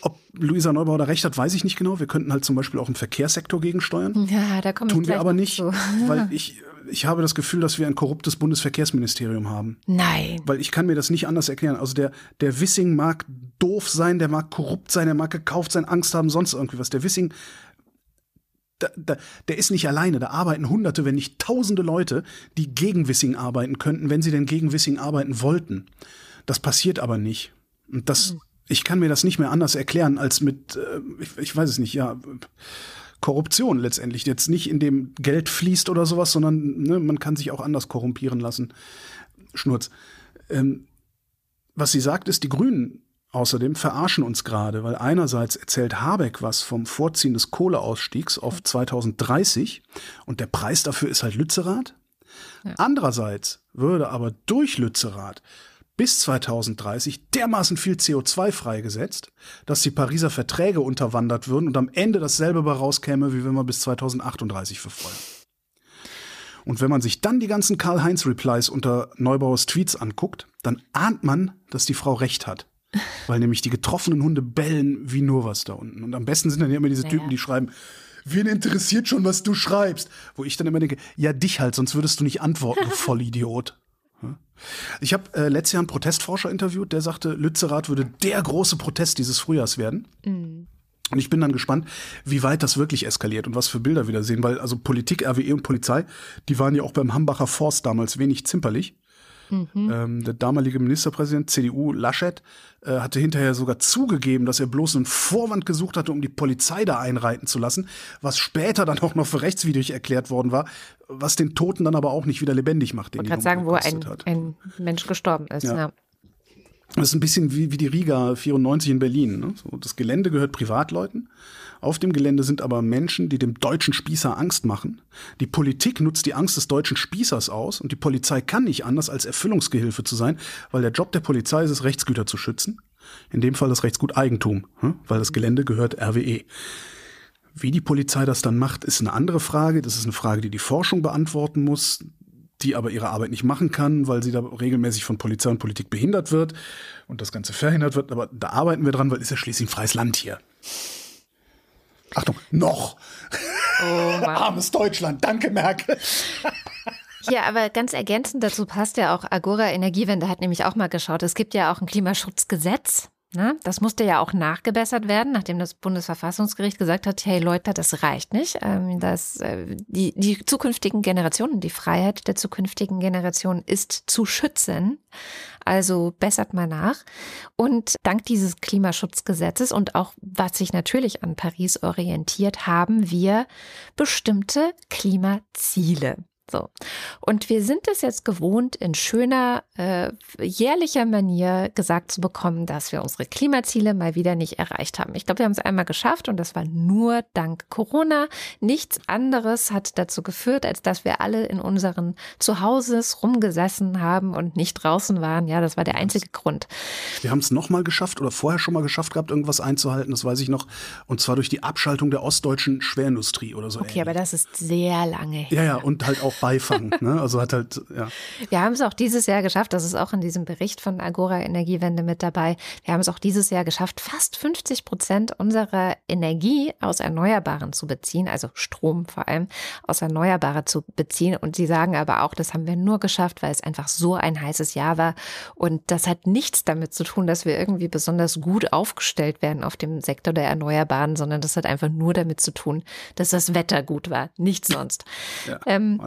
ob Luisa Neubauer da recht hat, weiß ich nicht genau. Wir könnten halt zum Beispiel auch im Verkehrssektor gegensteuern. Ja, da kommen Tun wir aber nicht, weil ich ich habe das Gefühl, dass wir ein korruptes Bundesverkehrsministerium haben. Nein. Weil ich kann mir das nicht anders erklären. Also der, der Wissing mag doof sein, der mag korrupt sein, der mag gekauft sein, Angst haben, sonst irgendwie was. Der Wissing, da, da, der ist nicht alleine. Da arbeiten Hunderte, wenn nicht Tausende Leute, die gegen Wissing arbeiten könnten, wenn sie denn gegen Wissing arbeiten wollten. Das passiert aber nicht. Und das, mhm. ich kann mir das nicht mehr anders erklären als mit, äh, ich, ich weiß es nicht, ja Korruption letztendlich. Jetzt nicht, in dem Geld fließt oder sowas, sondern ne, man kann sich auch anders korrumpieren lassen. Schnurz. Ähm, was sie sagt, ist, die Grünen außerdem verarschen uns gerade, weil einerseits erzählt Habeck was vom Vorziehen des Kohleausstiegs auf 2030 und der Preis dafür ist halt Lützerath. Ja. Andererseits würde aber durch Lützerath bis 2030 dermaßen viel CO2 freigesetzt, dass die Pariser Verträge unterwandert würden und am Ende dasselbe bei rauskäme, wie wenn wir bis 2038 verfeuern. Und wenn man sich dann die ganzen Karl-Heinz-Replies unter Neubauers Tweets anguckt, dann ahnt man, dass die Frau recht hat. Weil nämlich die getroffenen Hunde bellen wie nur was da unten. Und am besten sind dann immer diese Typen, die schreiben, wen interessiert schon, was du schreibst? Wo ich dann immer denke, ja, dich halt, sonst würdest du nicht antworten, du Vollidiot. Ich habe äh, letztes Jahr einen Protestforscher interviewt, der sagte, Lützerath würde der große Protest dieses Frühjahrs werden. Mhm. Und ich bin dann gespannt, wie weit das wirklich eskaliert und was für Bilder wir da sehen, weil also Politik, RWE und Polizei, die waren ja auch beim Hambacher Forst damals wenig zimperlich. Mhm. Ähm, der damalige Ministerpräsident CDU Laschet äh, hatte hinterher sogar zugegeben, dass er bloß einen Vorwand gesucht hatte, um die Polizei da einreiten zu lassen, was später dann auch noch für rechtswidrig erklärt worden war, was den Toten dann aber auch nicht wieder lebendig macht. Ich gerade sagen, wo ein, ein, Mensch gestorben ist. Ja. ja. Das ist ein bisschen wie, wie die Riga 94 in Berlin. Ne? So, das Gelände gehört Privatleuten. Auf dem Gelände sind aber Menschen, die dem deutschen Spießer Angst machen. Die Politik nutzt die Angst des deutschen Spießers aus und die Polizei kann nicht anders als Erfüllungsgehilfe zu sein, weil der Job der Polizei ist es, Rechtsgüter zu schützen. In dem Fall das Rechtsgut Eigentum, hm? weil das Gelände gehört RWE. Wie die Polizei das dann macht, ist eine andere Frage. Das ist eine Frage, die die Forschung beantworten muss, die aber ihre Arbeit nicht machen kann, weil sie da regelmäßig von Polizei und Politik behindert wird und das Ganze verhindert wird. Aber da arbeiten wir dran, weil ist ja schließlich ein freies Land hier. Achtung, noch. Oh Armes Deutschland, danke Merkel. Ja, aber ganz ergänzend dazu passt ja auch Agora Energiewende hat nämlich auch mal geschaut. Es gibt ja auch ein Klimaschutzgesetz. Ne? Das musste ja auch nachgebessert werden, nachdem das Bundesverfassungsgericht gesagt hat, hey Leute, das reicht nicht. Ähm, dass, äh, die, die zukünftigen Generationen, die Freiheit der zukünftigen Generationen ist zu schützen. Also bessert mal nach. Und dank dieses Klimaschutzgesetzes und auch was sich natürlich an Paris orientiert, haben wir bestimmte Klimaziele. So. Und wir sind es jetzt gewohnt, in schöner, äh, jährlicher Manier gesagt zu bekommen, dass wir unsere Klimaziele mal wieder nicht erreicht haben. Ich glaube, wir haben es einmal geschafft und das war nur dank Corona. Nichts anderes hat dazu geführt, als dass wir alle in unseren Zuhauses rumgesessen haben und nicht draußen waren. Ja, das war der einzige Grund. Wir haben es nochmal geschafft oder vorher schon mal geschafft gehabt, irgendwas einzuhalten, das weiß ich noch. Und zwar durch die Abschaltung der ostdeutschen Schwerindustrie oder so. Okay, ähnlich. aber das ist sehr lange her. Ja, ja, und halt auch Beifang. ne? Also hat halt, ja. Wir haben es auch dieses Jahr geschafft, das ist auch in diesem Bericht von Agora Energiewende mit dabei. Wir haben es auch dieses Jahr geschafft, fast 50 Prozent unserer Energie aus Erneuerbaren zu beziehen, also Strom vor allem aus Erneuerbaren zu beziehen. Und sie sagen aber auch, das haben wir nur geschafft, weil es einfach so ein heißes Jahr war. Und das hat nichts damit zu tun, dass wir irgendwie besonders gut aufgestellt werden auf dem Sektor der Erneuerbaren, sondern das hat einfach nur damit zu tun, dass das Wetter gut war, nichts sonst. Ja, ähm,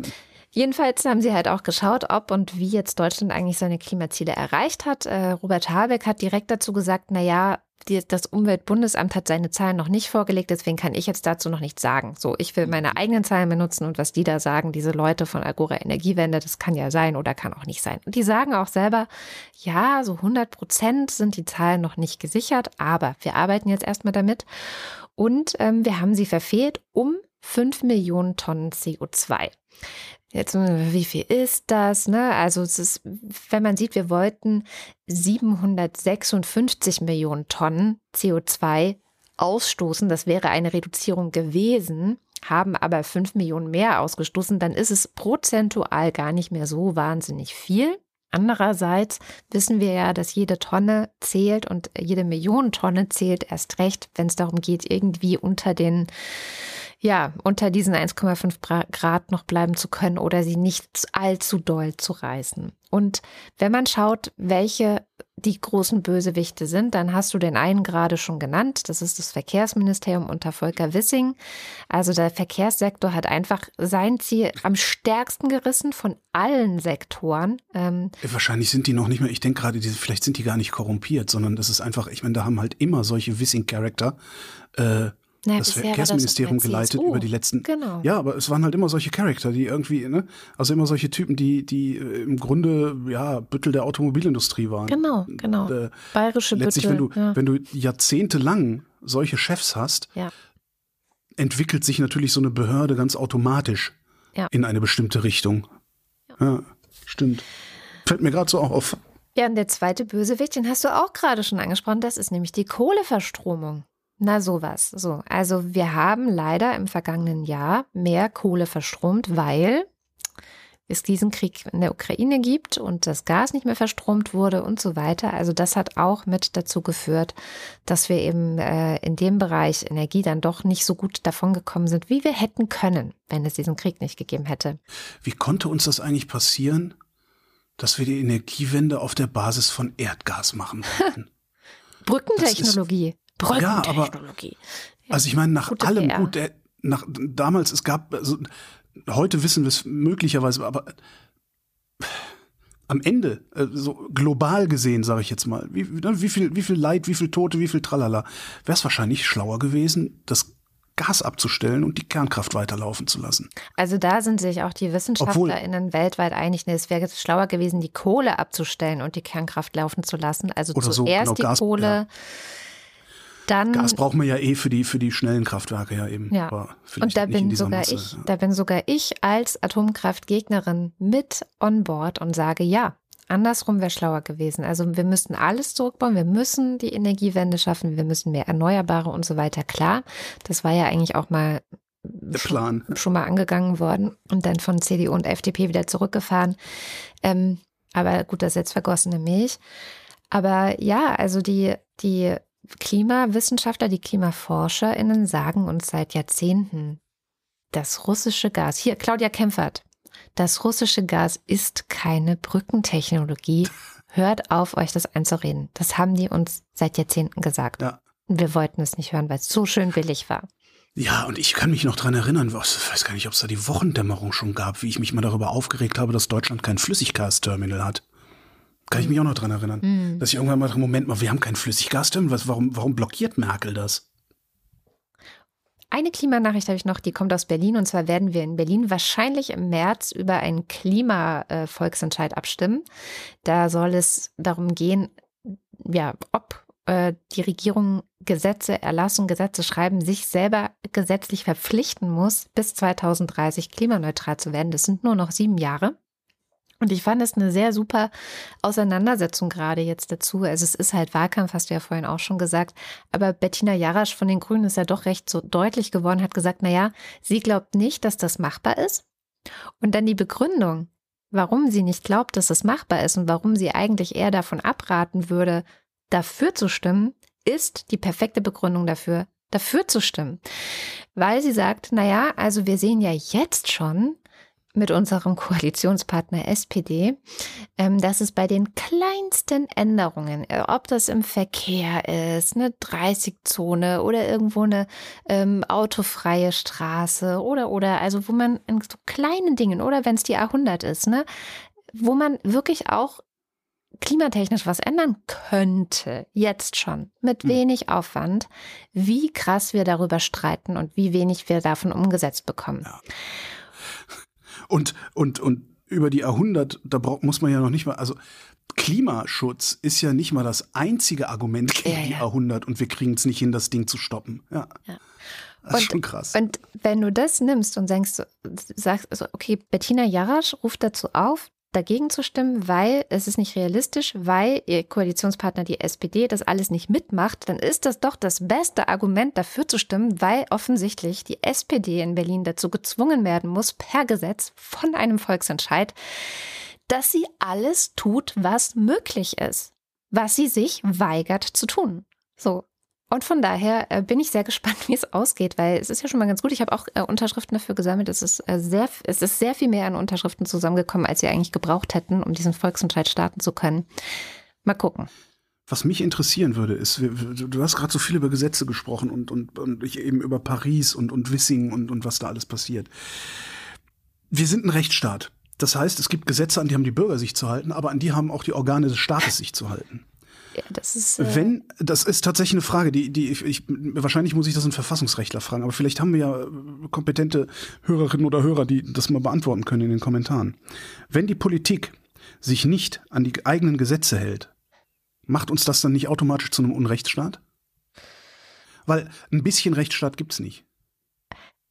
Jedenfalls haben sie halt auch geschaut, ob und wie jetzt Deutschland eigentlich seine Klimaziele erreicht hat. Äh, Robert Habeck hat direkt dazu gesagt, na ja, die, das Umweltbundesamt hat seine Zahlen noch nicht vorgelegt, deswegen kann ich jetzt dazu noch nichts sagen. So, ich will meine eigenen Zahlen benutzen und was die da sagen, diese Leute von Agora Energiewende, das kann ja sein oder kann auch nicht sein. Und die sagen auch selber, ja, so 100 Prozent sind die Zahlen noch nicht gesichert, aber wir arbeiten jetzt erstmal damit und ähm, wir haben sie verfehlt um 5 Millionen Tonnen CO2. Jetzt, wie viel ist das? Ne? Also es ist, wenn man sieht, wir wollten 756 Millionen Tonnen CO2 ausstoßen. Das wäre eine Reduzierung gewesen, haben aber 5 Millionen mehr ausgestoßen, dann ist es prozentual gar nicht mehr so wahnsinnig viel. Andererseits wissen wir ja, dass jede Tonne zählt und jede Million Tonne zählt erst recht, wenn es darum geht, irgendwie unter den ja, unter diesen 1,5 Grad noch bleiben zu können oder sie nicht allzu doll zu reißen. Und wenn man schaut, welche die großen Bösewichte sind, dann hast du den einen gerade schon genannt. Das ist das Verkehrsministerium unter Volker Wissing. Also der Verkehrssektor hat einfach sein Ziel am stärksten gerissen von allen Sektoren. Ähm Wahrscheinlich sind die noch nicht mehr, ich denke gerade, vielleicht sind die gar nicht korrumpiert, sondern das ist einfach, ich meine, da haben halt immer solche Wissing-Charakter. Äh, naja, das Verkehrsministerium das geleitet über die letzten. Genau. Ja, aber es waren halt immer solche Charakter, die irgendwie, ne, also immer solche Typen, die, die äh, im Grunde ja Büttel der Automobilindustrie waren. Genau, genau. Und, äh, Bayerische letztlich, Büttel. Wenn du, ja. wenn du jahrzehntelang solche Chefs hast, ja. entwickelt sich natürlich so eine Behörde ganz automatisch ja. in eine bestimmte Richtung. Ja, stimmt. Fällt mir gerade so auch auf. Ja, und der zweite Bösewicht, den hast du auch gerade schon angesprochen, das ist nämlich die Kohleverstromung. Na sowas. So, also wir haben leider im vergangenen Jahr mehr Kohle verstromt, weil es diesen Krieg in der Ukraine gibt und das Gas nicht mehr verstromt wurde und so weiter. Also das hat auch mit dazu geführt, dass wir eben äh, in dem Bereich Energie dann doch nicht so gut davon gekommen sind, wie wir hätten können, wenn es diesen Krieg nicht gegeben hätte. Wie konnte uns das eigentlich passieren, dass wir die Energiewende auf der Basis von Erdgas machen wollten? Brückentechnologie. Brückentechnologie. Ja, aber, also ich meine, nach Gute allem, PR. gut, der, nach, damals, es gab, also, heute wissen wir es möglicherweise, aber am Ende, äh, so global gesehen, sage ich jetzt mal, wie, wie, viel, wie viel Leid, wie viel Tote, wie viel Tralala, wäre es wahrscheinlich schlauer gewesen, das Gas abzustellen und die Kernkraft weiterlaufen zu lassen. Also da sind sich auch die WissenschaftlerInnen Obwohl, weltweit einig, es wäre schlauer gewesen, die Kohle abzustellen und die Kernkraft laufen zu lassen. Also zuerst so, genau, die Gas, Kohle. Ja dann. Gas brauchen wir ja eh für die, für die schnellen Kraftwerke ja eben. Ja. Und da bin sogar Masse, ich, da bin sogar ich als Atomkraftgegnerin mit on board und sage ja. Andersrum wäre schlauer gewesen. Also wir müssten alles zurückbauen, wir müssen die Energiewende schaffen, wir müssen mehr Erneuerbare und so weiter. Klar, das war ja eigentlich auch mal der Plan. Schon, schon mal angegangen worden und dann von CDU und FDP wieder zurückgefahren. Ähm, aber gut, das ist jetzt vergossene Milch. Aber ja, also die, die Klimawissenschaftler, die KlimaforscherInnen sagen uns seit Jahrzehnten, das russische Gas, hier Claudia Kempfert, das russische Gas ist keine Brückentechnologie, hört auf, euch das einzureden. Das haben die uns seit Jahrzehnten gesagt. Ja. Wir wollten es nicht hören, weil es so schön billig war. Ja, und ich kann mich noch dran erinnern, ich weiß gar nicht, ob es da die Wochendämmerung schon gab, wie ich mich mal darüber aufgeregt habe, dass Deutschland kein Flüssiggasterminal hat. Kann ich mich auch noch dran erinnern. Mhm. Dass ich irgendwann mal dachte, Moment mal, wir haben kein Flüssiggasterminal, was, warum, warum blockiert Merkel das? Eine Klimanachricht habe ich noch, die kommt aus Berlin. Und zwar werden wir in Berlin wahrscheinlich im März über einen Klimavolksentscheid abstimmen. Da soll es darum gehen, ja, ob äh, die Regierung Gesetze erlassen, Gesetze schreiben, sich selber gesetzlich verpflichten muss, bis 2030 klimaneutral zu werden. Das sind nur noch sieben Jahre. Und ich fand es eine sehr super Auseinandersetzung gerade jetzt dazu. Also es ist halt Wahlkampf, hast du ja vorhin auch schon gesagt. Aber Bettina Jarasch von den Grünen ist ja doch recht so deutlich geworden, hat gesagt, na ja, sie glaubt nicht, dass das machbar ist. Und dann die Begründung, warum sie nicht glaubt, dass das machbar ist und warum sie eigentlich eher davon abraten würde, dafür zu stimmen, ist die perfekte Begründung dafür, dafür zu stimmen. Weil sie sagt, na ja, also wir sehen ja jetzt schon, mit unserem Koalitionspartner SPD, ähm, dass es bei den kleinsten Änderungen, äh, ob das im Verkehr ist, eine 30-Zone oder irgendwo eine ähm, autofreie Straße oder oder also wo man in so kleinen Dingen oder wenn es die A100 ist, ne, wo man wirklich auch klimatechnisch was ändern könnte, jetzt schon, mit wenig Aufwand, wie krass wir darüber streiten und wie wenig wir davon umgesetzt bekommen. Ja. Und, und, und über die A100, da braucht, muss man ja noch nicht mal, also Klimaschutz ist ja nicht mal das einzige Argument gegen Ja, die ja. A100 und wir kriegen es nicht hin, das Ding zu stoppen. Ja. Ja. Das ist Und- schon krass. Und wenn du das nimmst und denkst, sagst, also okay, Bettina Jarasch ruft dazu auf, dagegen zu stimmen, weil es ist nicht realistisch, weil ihr Koalitionspartner die SPD das alles nicht mitmacht, dann ist das doch das beste Argument dafür zu stimmen, weil offensichtlich die SPD in Berlin dazu gezwungen werden muss, per Gesetz von einem Volksentscheid, dass sie alles tut, was möglich ist, was sie sich weigert zu tun. So. Und von daher äh, bin ich sehr gespannt, wie es ausgeht, weil es ist ja schon mal ganz gut. Ich habe auch äh, Unterschriften dafür gesammelt. Es ist, äh, sehr, es ist sehr viel mehr an Unterschriften zusammengekommen, als sie eigentlich gebraucht hätten, um diesen Volksentscheid starten zu können. Mal gucken. Was mich interessieren würde, ist, wir- wir- du hast gerade so viel über Gesetze gesprochen und, und, und ich eben über Paris und, und Wissing und, und was da alles passiert. Wir sind ein Rechtsstaat. Das heißt, es gibt Gesetze, an die haben die Bürger sich zu halten, aber an die haben auch die Organe des Staates sich zu halten. Ja, das ist. Äh, Wenn, das ist tatsächlich eine Frage, die, die ich, ich, wahrscheinlich muss ich das einen Verfassungsrechtler fragen, aber vielleicht haben wir ja äh, kompetente Hörerinnen oder Hörer, die das mal beantworten können in den Kommentaren. Wenn die Politik sich nicht an die eigenen Gesetze hält, macht uns das dann nicht automatisch zu einem Unrechtsstaat? Weil ein bisschen Rechtsstaat gibt's nicht.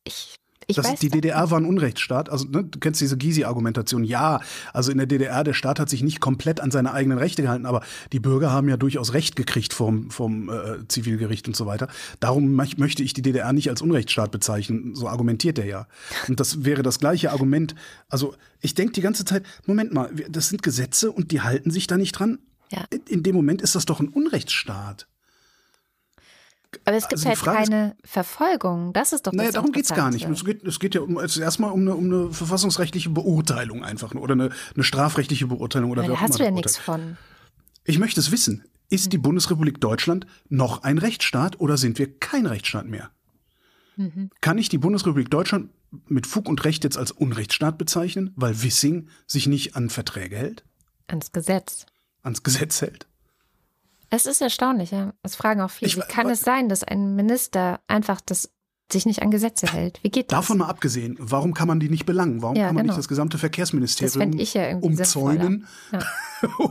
ich ich Das, die DDR war ein Unrechtsstaat. Also ne, du kennst diese Gysi-Argumentation. Ja, also in der DDR, der Staat hat sich nicht komplett an seine eigenen Rechte gehalten, aber die Bürger haben ja durchaus Recht gekriegt vom, vom äh, Zivilgericht und so weiter. Darum möchte ich die DDR nicht als Unrechtsstaat bezeichnen. So argumentiert er ja. Und das wäre das gleiche Argument. Also ich denke die ganze Zeit, Moment mal, das sind Gesetze und die halten sich da nicht dran. Ja. In dem Moment ist das doch ein Unrechtsstaat. Aber es gibt also halt Frage ist- keine Verfolgung. Das ist doch Naja, das darum geht's gar nicht. Es geht, es geht ja um, es ist erstmal um eine, um eine verfassungsrechtliche Beurteilung einfach nur oder eine, eine strafrechtliche Beurteilung oder Aber da auch hast du immer ja nichts von. Ich möchte es wissen. Ist die Bundesrepublik Deutschland noch ein Rechtsstaat oder sind wir kein Rechtsstaat mehr? Mhm. Kann ich die Bundesrepublik Deutschland mit Fug und Recht jetzt als Unrechtsstaat bezeichnen, weil Wissing sich nicht an Verträge hält, Ans Gesetz. ans Gesetz hält? Es ist erstaunlich, ja. Es fragen auch viele. Ich Wie kann es sein, dass ein Minister einfach das sich nicht an Gesetze hält? Wie geht das? Davon mal abgesehen, warum kann man die nicht belangen? Warum Ja, kann man genau. nicht das gesamte das Verkehrsministerium ich ja umzäunen. Ja.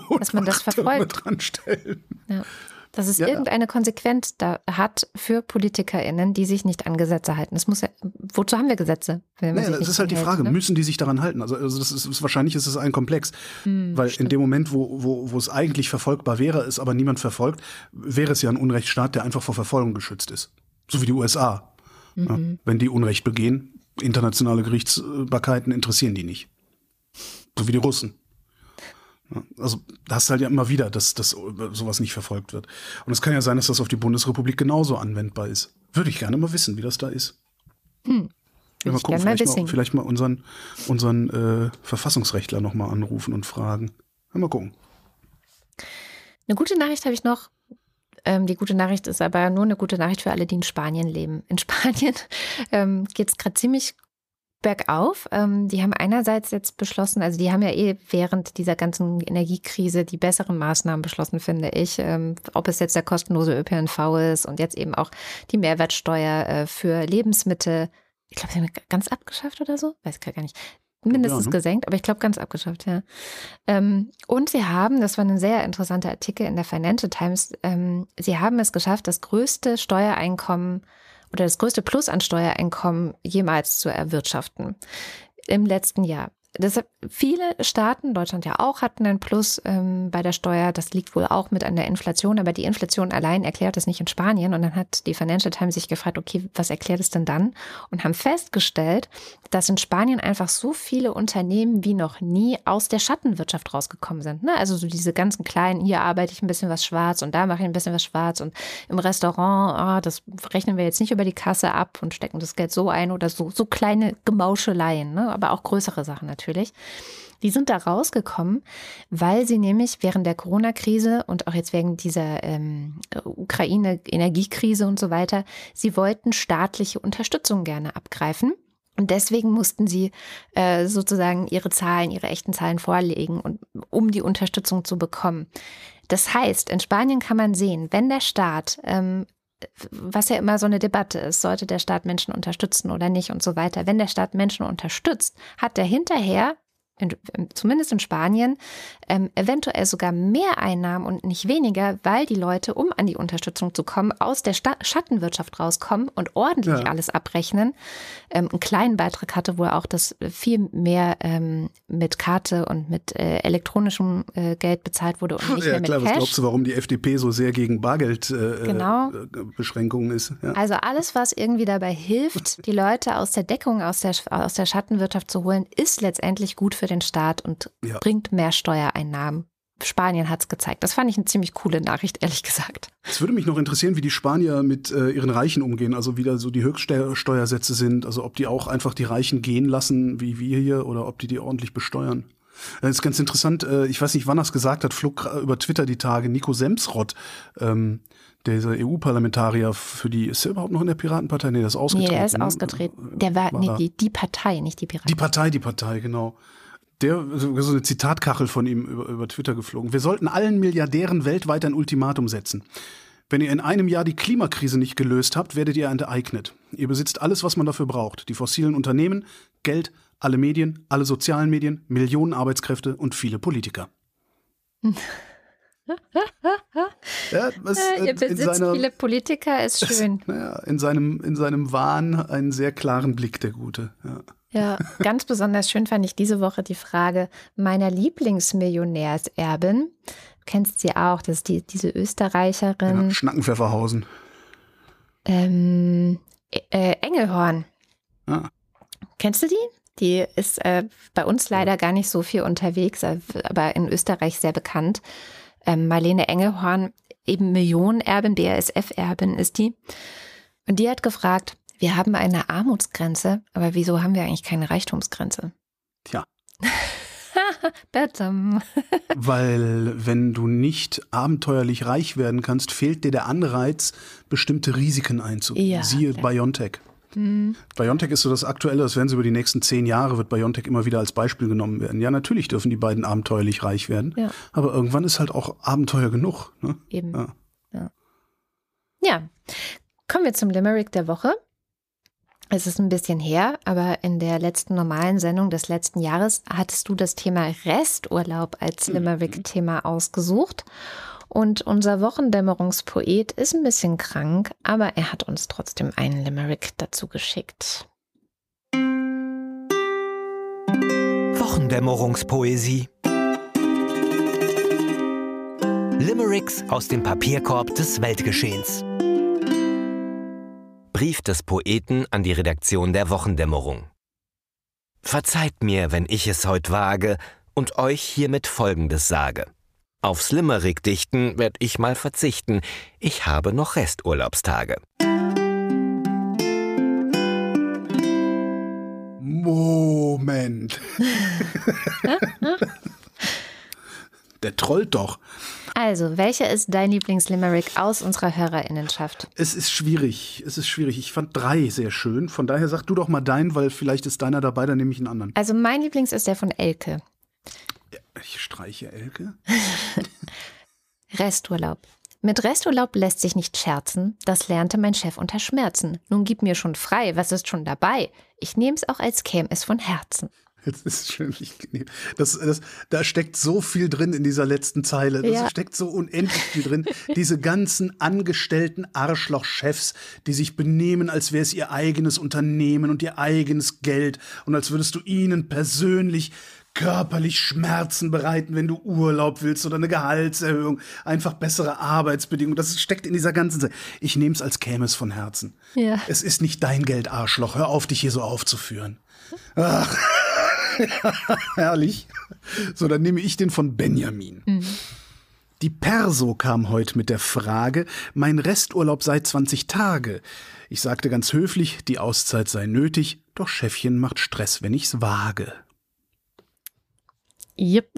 und Dass man das verfolgt. dran stellen? Ja. Dass es Ja. irgendeine Konsequenz da hat für PolitikerInnen, die sich nicht an Gesetze halten. Das muss ja, wozu haben wir Gesetze? Wenn Naja, das ist halt die Frage, ne? müssen die sich daran halten? Also, also das ist, wahrscheinlich ist es ein Komplex, Hm, weil in dem Moment, wo, wo, wo es eigentlich verfolgbar wäre, es aber niemand verfolgt, wäre es ja ein Unrechtsstaat, der einfach vor Verfolgung geschützt ist. So wie die USA. Ja, Mhm. wenn die Unrecht begehen, internationale Gerichtsbarkeiten interessieren die nicht. So wie die Russen. Also da hast du halt ja immer wieder, dass, dass sowas nicht verfolgt wird. Und es kann ja sein, dass das auf die Bundesrepublik genauso anwendbar ist. Würde ich gerne mal wissen, wie das da ist. Hm. Ja, mal gucken, vielleicht, mal, vielleicht mal unseren, unseren äh, Verfassungsrechtler nochmal anrufen und fragen. Ja, mal gucken. Eine gute Nachricht habe ich noch. Ähm, die gute Nachricht ist aber nur eine gute Nachricht für alle, die in Spanien leben. In Spanien ähm, geht es gerade ziemlich bergauf. Ähm, die haben einerseits jetzt beschlossen, also die haben ja eh während dieser ganzen Energiekrise die besseren Maßnahmen beschlossen, finde ich. Ähm, ob es jetzt der kostenlose ÖPNV ist und jetzt eben auch die Mehrwertsteuer äh, für Lebensmittel. Ich glaube, sie haben ganz abgeschafft oder so. Weiß ich gar nicht. Mindestens ja, ne? gesenkt, aber ich glaube ganz abgeschafft, ja. Ähm, und sie haben, das war ein sehr interessanter Artikel in der Financial Times, ähm, sie haben es geschafft, das größte Steuereinkommen oder das größte Plus an Steuereinkommen jemals zu erwirtschaften im letzten Jahr. Deshalb viele Staaten, Deutschland ja auch, hatten einen Plus ähm, bei der Steuer. Das liegt wohl auch mit an der Inflation, aber die Inflation allein erklärt es nicht in Spanien. Und dann hat die Financial Times sich gefragt, okay, was erklärt es denn dann? Und haben festgestellt, dass in Spanien einfach so viele Unternehmen wie noch nie aus der Schattenwirtschaft rausgekommen sind. Ne? Also so diese ganzen kleinen, hier arbeite ich ein bisschen was schwarz und da mache ich ein bisschen was schwarz und im Restaurant, oh, das rechnen wir jetzt nicht über die Kasse ab und stecken das Geld so ein oder so, so kleine Gemauscheleien, ne? aber auch größere Sachen natürlich natürlich. Die sind da rausgekommen, weil sie nämlich während der Corona-Krise und auch jetzt wegen dieser ähm, Ukraine-Energiekrise und so weiter, sie wollten staatliche Unterstützung gerne abgreifen. Und deswegen mussten sie äh, sozusagen ihre Zahlen, ihre echten Zahlen vorlegen, und, um die Unterstützung zu bekommen. Das heißt, in Spanien kann man sehen, wenn der Staat ähm, was ja immer so eine Debatte ist, sollte der Staat Menschen unterstützen oder nicht und so weiter. Wenn der Staat Menschen unterstützt, hat er hinterher in, zumindest in Spanien, ähm, eventuell sogar mehr Einnahmen und nicht weniger, weil die Leute, um an die Unterstützung zu kommen, aus der Sta Schattenwirtschaft rauskommen und ordentlich ja. alles abrechnen. Ähm, einen kleinen Beitrag hatte wohl auch, dass viel mehr ähm, mit Karte und mit äh, elektronischem äh, Geld bezahlt wurde und nicht ja, mehr mit klar, Cash. Was glaubst du, warum die FDP so sehr gegen Bargeldbeschränkungen äh, genau. ist? Ja. Also alles, was irgendwie dabei hilft, die Leute aus der Deckung, aus der, aus der Schattenwirtschaft zu holen, ist letztendlich gut für den Staat und ja. bringt mehr Steuereinnahmen. Spanien hat es gezeigt. Das fand ich eine ziemlich coole Nachricht, ehrlich gesagt. Es würde mich noch interessieren, wie die Spanier mit äh, ihren Reichen umgehen, also wie da so die Höchststeuersätze sind, also ob die auch einfach die Reichen gehen lassen, wie wir hier, oder ob die die ordentlich besteuern. Das ist ganz interessant, äh, ich weiß nicht, wann er es gesagt hat, flog über Twitter die Tage, Nico Semsrott, ähm, dieser EU-Parlamentarier für die, ist er überhaupt noch in der Piratenpartei? Nee, der ist ausgetreten. Nee, der ist ausgetreten. Der war, war nee, die, die Partei, nicht die Piraten. Die Partei, die Partei, genau der so eine Zitatkachel von ihm über, über Twitter geflogen. Wir sollten allen Milliardären weltweit ein Ultimatum setzen. Wenn ihr in einem Jahr die Klimakrise nicht gelöst habt, werdet ihr enteignet. Ihr besitzt alles, was man dafür braucht. Die fossilen Unternehmen, Geld, alle Medien, alle sozialen Medien, Millionen Arbeitskräfte und viele Politiker. ja, was, äh, ihr besitzt seiner, viele Politiker, ist schön. naja, in, seinem, in seinem Wahn einen sehr klaren Blick, der Gute. Ja. Ja, ganz besonders schön fand ich diese Woche die Frage meiner Lieblingsmillionärserbin. Du kennst sie auch, das ist die, diese Österreicherin. Ja, Schnackenpfefferhausen. Ähm, äh, Engelhorn. Ah. Kennst du die? Die ist äh, bei uns leider gar nicht so viel unterwegs, äh, aber in Österreich sehr bekannt. Ähm, Marlene Engelhorn, eben Millionenerbin, BASF-Erbin ist die. Und die hat gefragt, wir haben eine Armutsgrenze, aber wieso haben wir eigentlich keine Reichtumsgrenze? Tja. Weil wenn du nicht abenteuerlich reich werden kannst, fehlt dir der Anreiz, bestimmte Risiken einzugehen. Ja, Siehe ja. Biontech. Mhm. Biontech ist so das Aktuelle, das werden sie über die nächsten zehn Jahre, wird Biontech immer wieder als Beispiel genommen werden. Ja, natürlich dürfen die beiden abenteuerlich reich werden, ja. aber irgendwann ist halt auch Abenteuer genug. Ne? Eben. Ja. ja. ja. Kommen wir zum Limerick der Woche. Es ist ein bisschen her, aber in der letzten normalen Sendung des letzten Jahres hattest du das Thema Resturlaub als mhm. Limerick-Thema ausgesucht. Und unser Wochendämmerungspoet ist ein bisschen krank, aber er hat uns trotzdem einen Limerick dazu geschickt. Wochendämmerungspoesie. Limericks aus dem Papierkorb des Weltgeschehens. Brief des Poeten an die Redaktion der Wochendämmerung. Verzeiht mir, wenn ich es heut wage und euch hiermit Folgendes sage. Aufs Limerick-Dichten werd ich mal verzichten, ich habe noch Resturlaubstage. Moment. Der trollt doch. Also, welcher ist dein Lieblingslimerick aus unserer Hörerinnenschaft? Es ist schwierig. Es ist schwierig. Ich fand drei sehr schön. Von daher sag du doch mal deinen, weil vielleicht ist deiner dabei, dann nehme ich einen anderen. Also, mein Lieblings ist der von Elke. Ich streiche Elke. Resturlaub. Mit Resturlaub lässt sich nicht scherzen, das lernte mein Chef unter Schmerzen. Nun gib mir schon frei, was ist schon dabei? Ich nehm's auch als käm es von Herzen. Jetzt ist schön, ich, das, das, da steckt so viel drin in dieser letzten Zeile. Da Ja. steckt so unendlich viel drin. Diese ganzen angestellten Arschlochchefs, die sich benehmen, als wäre es ihr eigenes Unternehmen und ihr eigenes Geld und als würdest du ihnen persönlich körperlich Schmerzen bereiten, wenn du Urlaub willst oder eine Gehaltserhöhung, einfach bessere Arbeitsbedingungen. Das steckt in dieser ganzen Zeit. Ich nehme es als käme es von Herzen. Ja. Es ist nicht dein Geld, Arschloch. Hör auf, dich hier so aufzuführen. Ach. Herrlich. So, dann nehme ich den von Benjamin. Die Perso kam heute mit der Frage, mein Resturlaub sei 20 Tage. Ich sagte ganz höflich, die Auszeit sei nötig, doch Chefchen macht Stress, wenn ich's wage. Yep.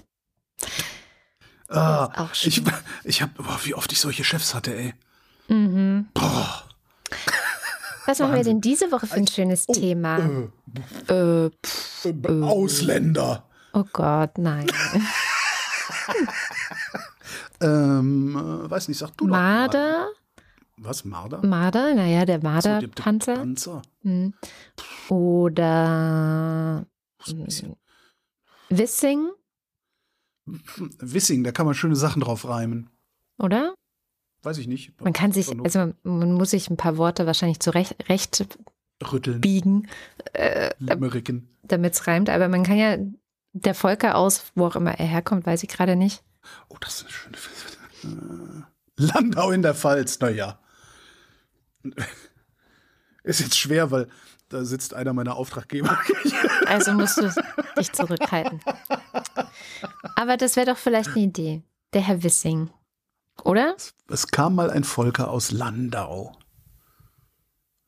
Ah, auch schön. ich ich habe, wie oft ich solche Chefs hatte, ey. Mhm. Boah. Was machen wir denn diese Woche für ein schönes Thema? Äh, Äh, äh, Ausländer. oh Gott, nein. Ähm, äh, weiß nicht, sag du doch. Marder? Was, Marder? Marder? Naja, der So, der- der Marderpanzer. Panzer. Hm. Oder So. Wissing, Wissing, da kann man schöne Sachen drauf reimen. oder? Weiß ich nicht. Man kann sich, also man muss sich ein paar Worte wahrscheinlich zurecht recht rütteln, biegen, äh, damit es reimt. Aber man kann ja der Volker aus, wo auch immer er herkommt, weiß ich gerade nicht. Oh, das ist eine schöne. Äh, Landau in der Pfalz, naja. Ist jetzt schwer, weil da sitzt einer meiner Auftraggeber. Also musst du dich zurückhalten. Aber das wäre doch vielleicht eine Idee. Der Herr Wissing. Oder? Es kam mal ein Volker aus Landau.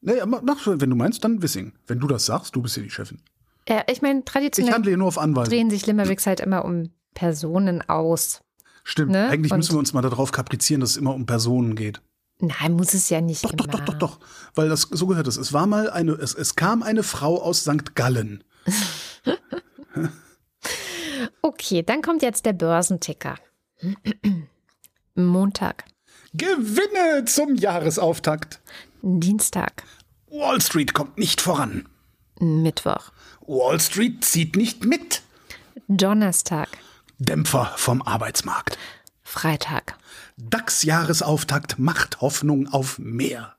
Naja, mach, wenn du meinst, dann Wissing. Wenn du das sagst, du bist ja die Chefin. Ja, ich meine, Ich traditionell handle hier nur auf Anweisung. drehen sich Limericks halt immer um Personen aus. Stimmt. ne? Eigentlich Und- müssen wir uns mal darauf kaprizieren, dass es immer um Personen geht. Nein, muss es ja nicht Doch, immer. doch, doch, doch, doch. Weil das so gehört es. Es war mal eine, es, es kam eine Frau aus St. Gallen. Okay, dann kommt jetzt der Börsenticker. Montag, Gewinne zum Jahresauftakt. Dienstag, Wall Street kommt nicht voran. Mittwoch, Wall Street zieht nicht mit. Donnerstag, Dämpfer vom Arbeitsmarkt. Freitag. DAX-Jahresauftakt macht Hoffnung auf mehr.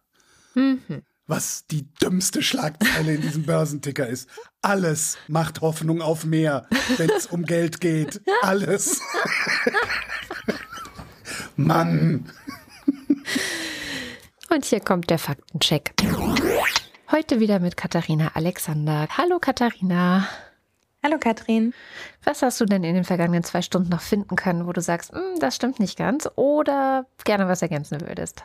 Was die dümmste Schlagzeile in diesem Börsenticker ist. Alles macht Hoffnung auf mehr, wenn es um Geld geht. Alles. Mann. Und hier kommt der Faktencheck. Heute wieder mit Katharina Alexander. Hallo Katharina. Hallo Katrin. Was hast du denn in den vergangenen zwei Stunden noch finden können, wo du sagst, "Hm, das stimmt nicht ganz oder gerne was ergänzen würdest?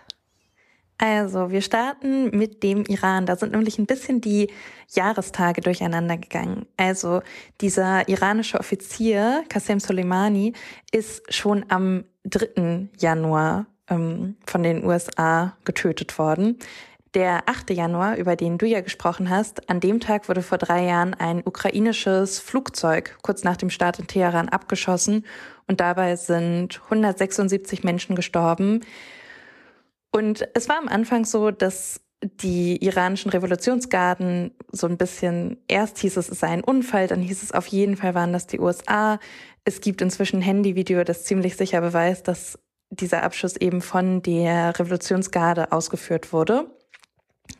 Also, wir starten mit dem Iran. Da sind nämlich ein bisschen die Jahrestage durcheinander gegangen. Also, dieser iranische Offizier, Qasem Soleimani, ist schon am 3. Januar ähm, von den USA getötet worden. Der 8. Januar, über den du ja gesprochen hast, an dem Tag wurde vor drei Jahren ein ukrainisches Flugzeug kurz nach dem Start in Teheran abgeschossen und dabei sind 176 Menschen gestorben. Und es war am Anfang so, dass die iranischen Revolutionsgarden so ein bisschen, erst hieß es, es sei ein Unfall, dann hieß es auf jeden Fall waren das die USA. Es gibt inzwischen Handyvideo, das ziemlich sicher beweist, dass dieser Abschuss eben von der Revolutionsgarde ausgeführt wurde.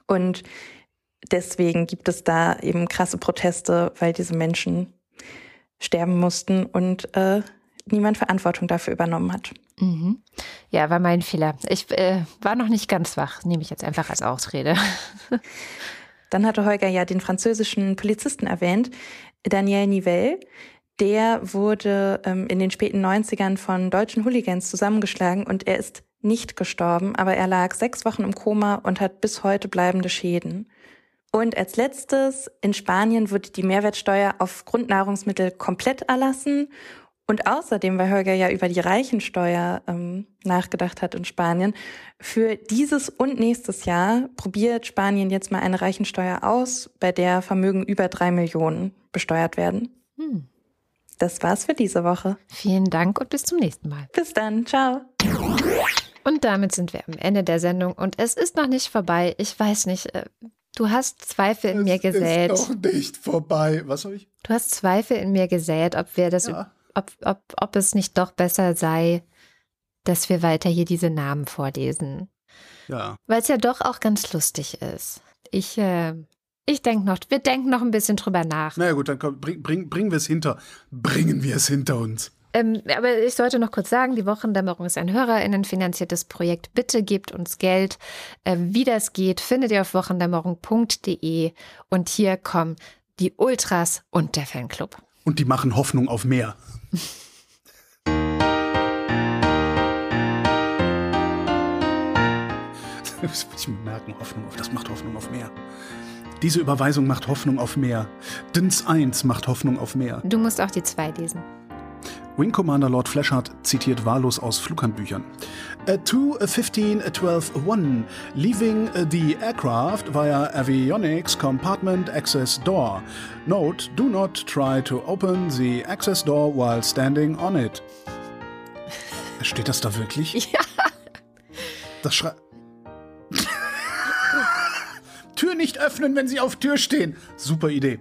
Und deswegen gibt es da eben krasse Proteste, weil diese Menschen sterben mussten und äh, niemand Verantwortung dafür übernommen hat. Mhm. Ja, war mein Fehler. Ich äh, war noch nicht ganz wach, nehme ich jetzt einfach als Ausrede. Dann hatte Holger ja den französischen Polizisten erwähnt, Daniel Nivelle. Der wurde ähm, in den späten 90ern von deutschen Hooligans zusammengeschlagen und er ist nicht gestorben, aber er lag sechs Wochen im Koma und hat bis heute bleibende Schäden. Und als letztes, in Spanien wurde die Mehrwertsteuer auf Grundnahrungsmittel komplett erlassen Und außerdem, weil Holger ja über die Reichensteuer ähm, nachgedacht hat in Spanien, für dieses und nächstes Jahr probiert Spanien jetzt mal eine Reichensteuer aus, bei der Vermögen über drei Millionen besteuert werden. Hm. Das war's für diese Woche. Vielen Dank und bis zum nächsten Mal. Bis dann, ciao. Und damit sind wir am Ende der Sendung und es ist noch nicht vorbei. Ich weiß nicht, äh, du hast Zweifel in es mir gesät. Ist noch nicht vorbei. Was soll ich? Du hast Zweifel in mir gesät, ob wir das Ja. Ob, ob, ob es nicht doch besser sei, dass wir weiter hier diese Namen vorlesen. Ja. Weil es ja doch auch ganz lustig ist. Ich, äh, ich denke noch, wir denken noch ein bisschen drüber nach. Na ja, gut, dann komm, bring, bring, bringen wir es hinter. Bringen wir es hinter uns. Ähm, aber ich sollte noch kurz sagen, die Wochendämmerung ist ein HörerInnen finanziertes Projekt. Bitte gebt uns Geld. Äh, wie das geht, findet ihr auf wochendämmerung.de. Und hier kommen die Ultras und der Fanclub. Und die machen Hoffnung auf mehr. Das muss ich mir merken, Hoffnung auf, das macht Hoffnung auf mehr. Diese Überweisung macht Hoffnung auf mehr. Dins 1 macht Hoffnung auf mehr. Du musst auch die zwei lesen. Wing Commander Lord Fleshard zitiert wahllos aus Flughandbüchern. A 2, a 15, a 12, a 1. Leaving the aircraft via avionics compartment access door. Note, do not try to open the access door while standing on it. Steht das da wirklich? Ja. Das schrei Tür nicht öffnen, wenn sie auf Tür stehen. Super Idee.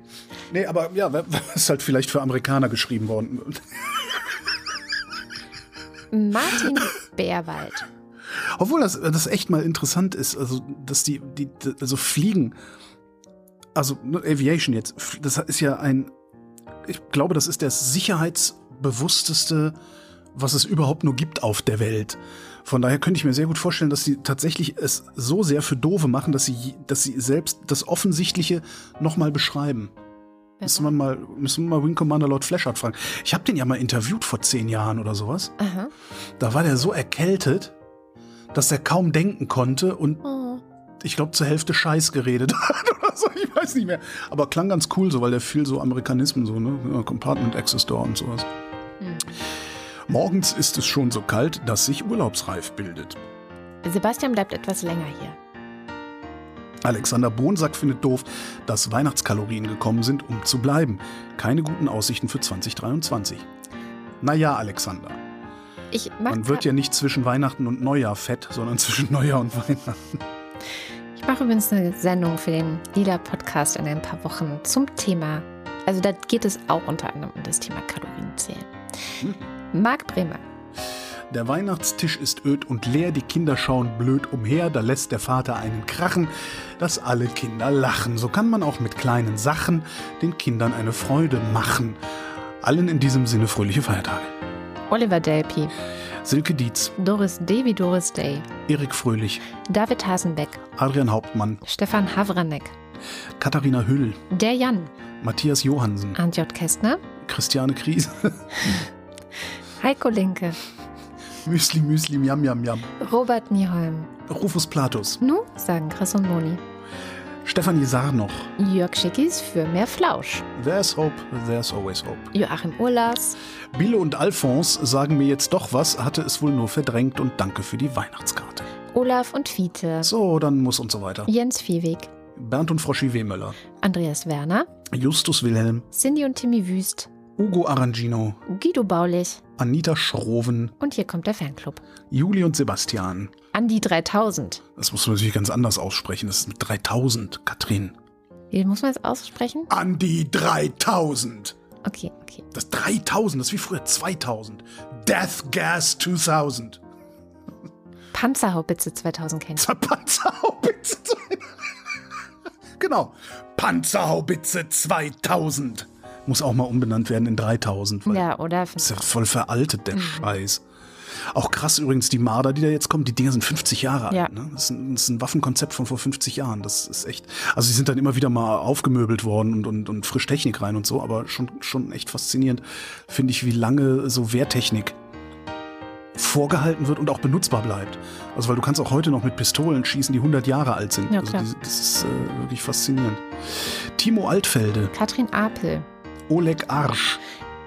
Nee, aber ja, ist halt vielleicht für Amerikaner geschrieben worden. Martin Bärwald. Obwohl das, das echt mal interessant ist, also dass die, die also Fliegen, also ne, Aviation jetzt, das ist ja ein, ich glaube, das ist das sicherheitsbewussteste, was es überhaupt nur gibt auf der Welt. Von daher könnte ich mir sehr gut vorstellen, dass sie tatsächlich es so sehr für Doofe machen, dass sie, dass sie selbst das Offensichtliche nochmal beschreiben. Müssen wir mal, müssen wir mal Wing Commander Lord Fleshard fragen. Ich habe den ja mal interviewt vor zehn Jahren oder sowas. Aha. Da war der so erkältet, dass er kaum denken konnte und Oh. ich glaube zur Hälfte Scheiß geredet hat oder so, ich weiß nicht mehr. Aber klang ganz cool so, weil der viel so Amerikanismen so, ne? Compartment Access Door und sowas. Morgens ist es schon so kalt, dass sich Urlaubsreif bildet. Sebastian bleibt etwas länger hier. Alexander Bonsack findet doof, dass Weihnachtskalorien gekommen sind, um zu bleiben. Keine guten Aussichten für 2023. Naja, Alexander, Ich man wird ja nicht zwischen Weihnachten und Neujahr fett, sondern zwischen Neujahr und Weihnachten. ich mache übrigens eine Sendung für den Lila Podcast in ein paar Wochen zum Thema. Also da geht es auch unter anderem um das Thema Kalorienzählen. Marc Bremer. Der Weihnachtstisch ist öd und leer, die Kinder schauen blöd umher, da lässt der Vater einen krachen, dass alle Kinder lachen. So kann man auch mit kleinen Sachen den Kindern eine Freude machen. Allen in diesem Sinne fröhliche Feiertage. Oliver Delpi. Silke Dietz, Doris D. wie Doris Day. Erik Fröhlich, David Hasenbeck. Adrian Hauptmann, Stefan Havranek. Katharina Hüll, Der Jan. Matthias Johansen, J. Kästner. Christiane Krise, Heiko Linke. Müsli Müsli Miam Miam Miam, Robert Nieholm. Rufus Platus, Nu, sagen Chris und Moni. Stefanie Sarnoch. Jörg Schickis für mehr Flausch. There's hope, there's always hope. Joachim Urlas. Bille und Alphonse sagen mir jetzt doch was, hatte es wohl nur verdrängt und danke für die Weihnachtskarte. Olaf und Fiete. So, dann muss und so weiter. Jens Viehweg. Bernd und Froschi Wehmöller, Andreas Werner. Justus Wilhelm, Cindy und Timmy Wüst. Ugo Arangino, Guido Baulich. Anita Schroven, Und hier kommt der Fanclub. Juli und Sebastian. Andi 3000. Das muss man natürlich ganz anders aussprechen. Das ist mit 3000, Katrin. Wie muss man das aussprechen? Andi 3000. Okay, okay. Das 3000, das ist wie früher 2000. Death Gas 2000. Panzerhaubitze 2000 kennt. Panzerhaubitze 2000. genau. Panzerhaubitze 2000. Muss auch mal umbenannt werden in 3000. weil Ja, oder? Das ist ja voll veraltet, der Scheiß. Auch krass übrigens, die Marder, die da jetzt kommen, die Dinger sind 50 Jahre Ja. alt. Ne? Das, ist ein, das ist ein Waffenkonzept von vor 50 Jahren. Das ist echt. Also, sie sind dann immer wieder mal aufgemöbelt worden und, und, und frisch Technik rein und so, aber schon, schon echt faszinierend, finde ich, wie lange so Wehrtechnik vorgehalten wird und auch benutzbar bleibt. Also, weil du kannst auch heute noch mit Pistolen schießen, die 100 Jahre alt sind. Ja, also, diese- das ist äh, wirklich faszinierend. Timo Altfelde, Katrin Apel. Oleg Arsch,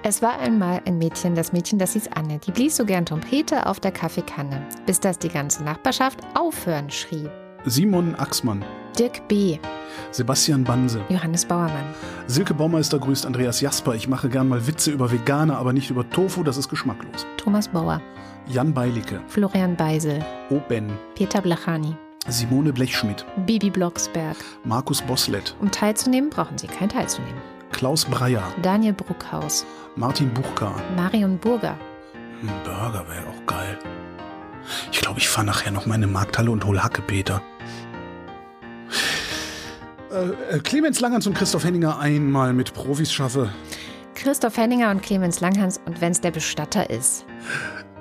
Es war einmal ein Mädchen, das Mädchen, das hieß Anne. Die blies so gern Trompete auf der Kaffeekanne, bis das die ganze Nachbarschaft aufhören schrie. Simon Axmann. Dirk B., Sebastian Banse. Johannes Bauermann, Silke Baumeister grüßt Andreas Jasper. Ich mache gern mal Witze über Veganer, aber nicht über Tofu, das ist geschmacklos. Thomas Bauer, Jan Beilicke. Florian Beisel, Oben. Peter Blachani, Simone Blechschmidt. Bibi Blocksberg. Markus Boslett. Um teilzunehmen, brauchen Sie kein teilzunehmen. Klaus Breyer. Daniel Bruckhaus, Martin Buchka. Marion Burger, Ein Burger wäre auch geil. Ich glaube, ich fahre nachher noch mal in eine Markthalle und hol Hackepeter. Äh, äh, Clemens Langhans und Christoph Henninger einmal mit Profis schaffe. Christoph Henninger und Clemens Langhans und wenn's der Bestatter ist.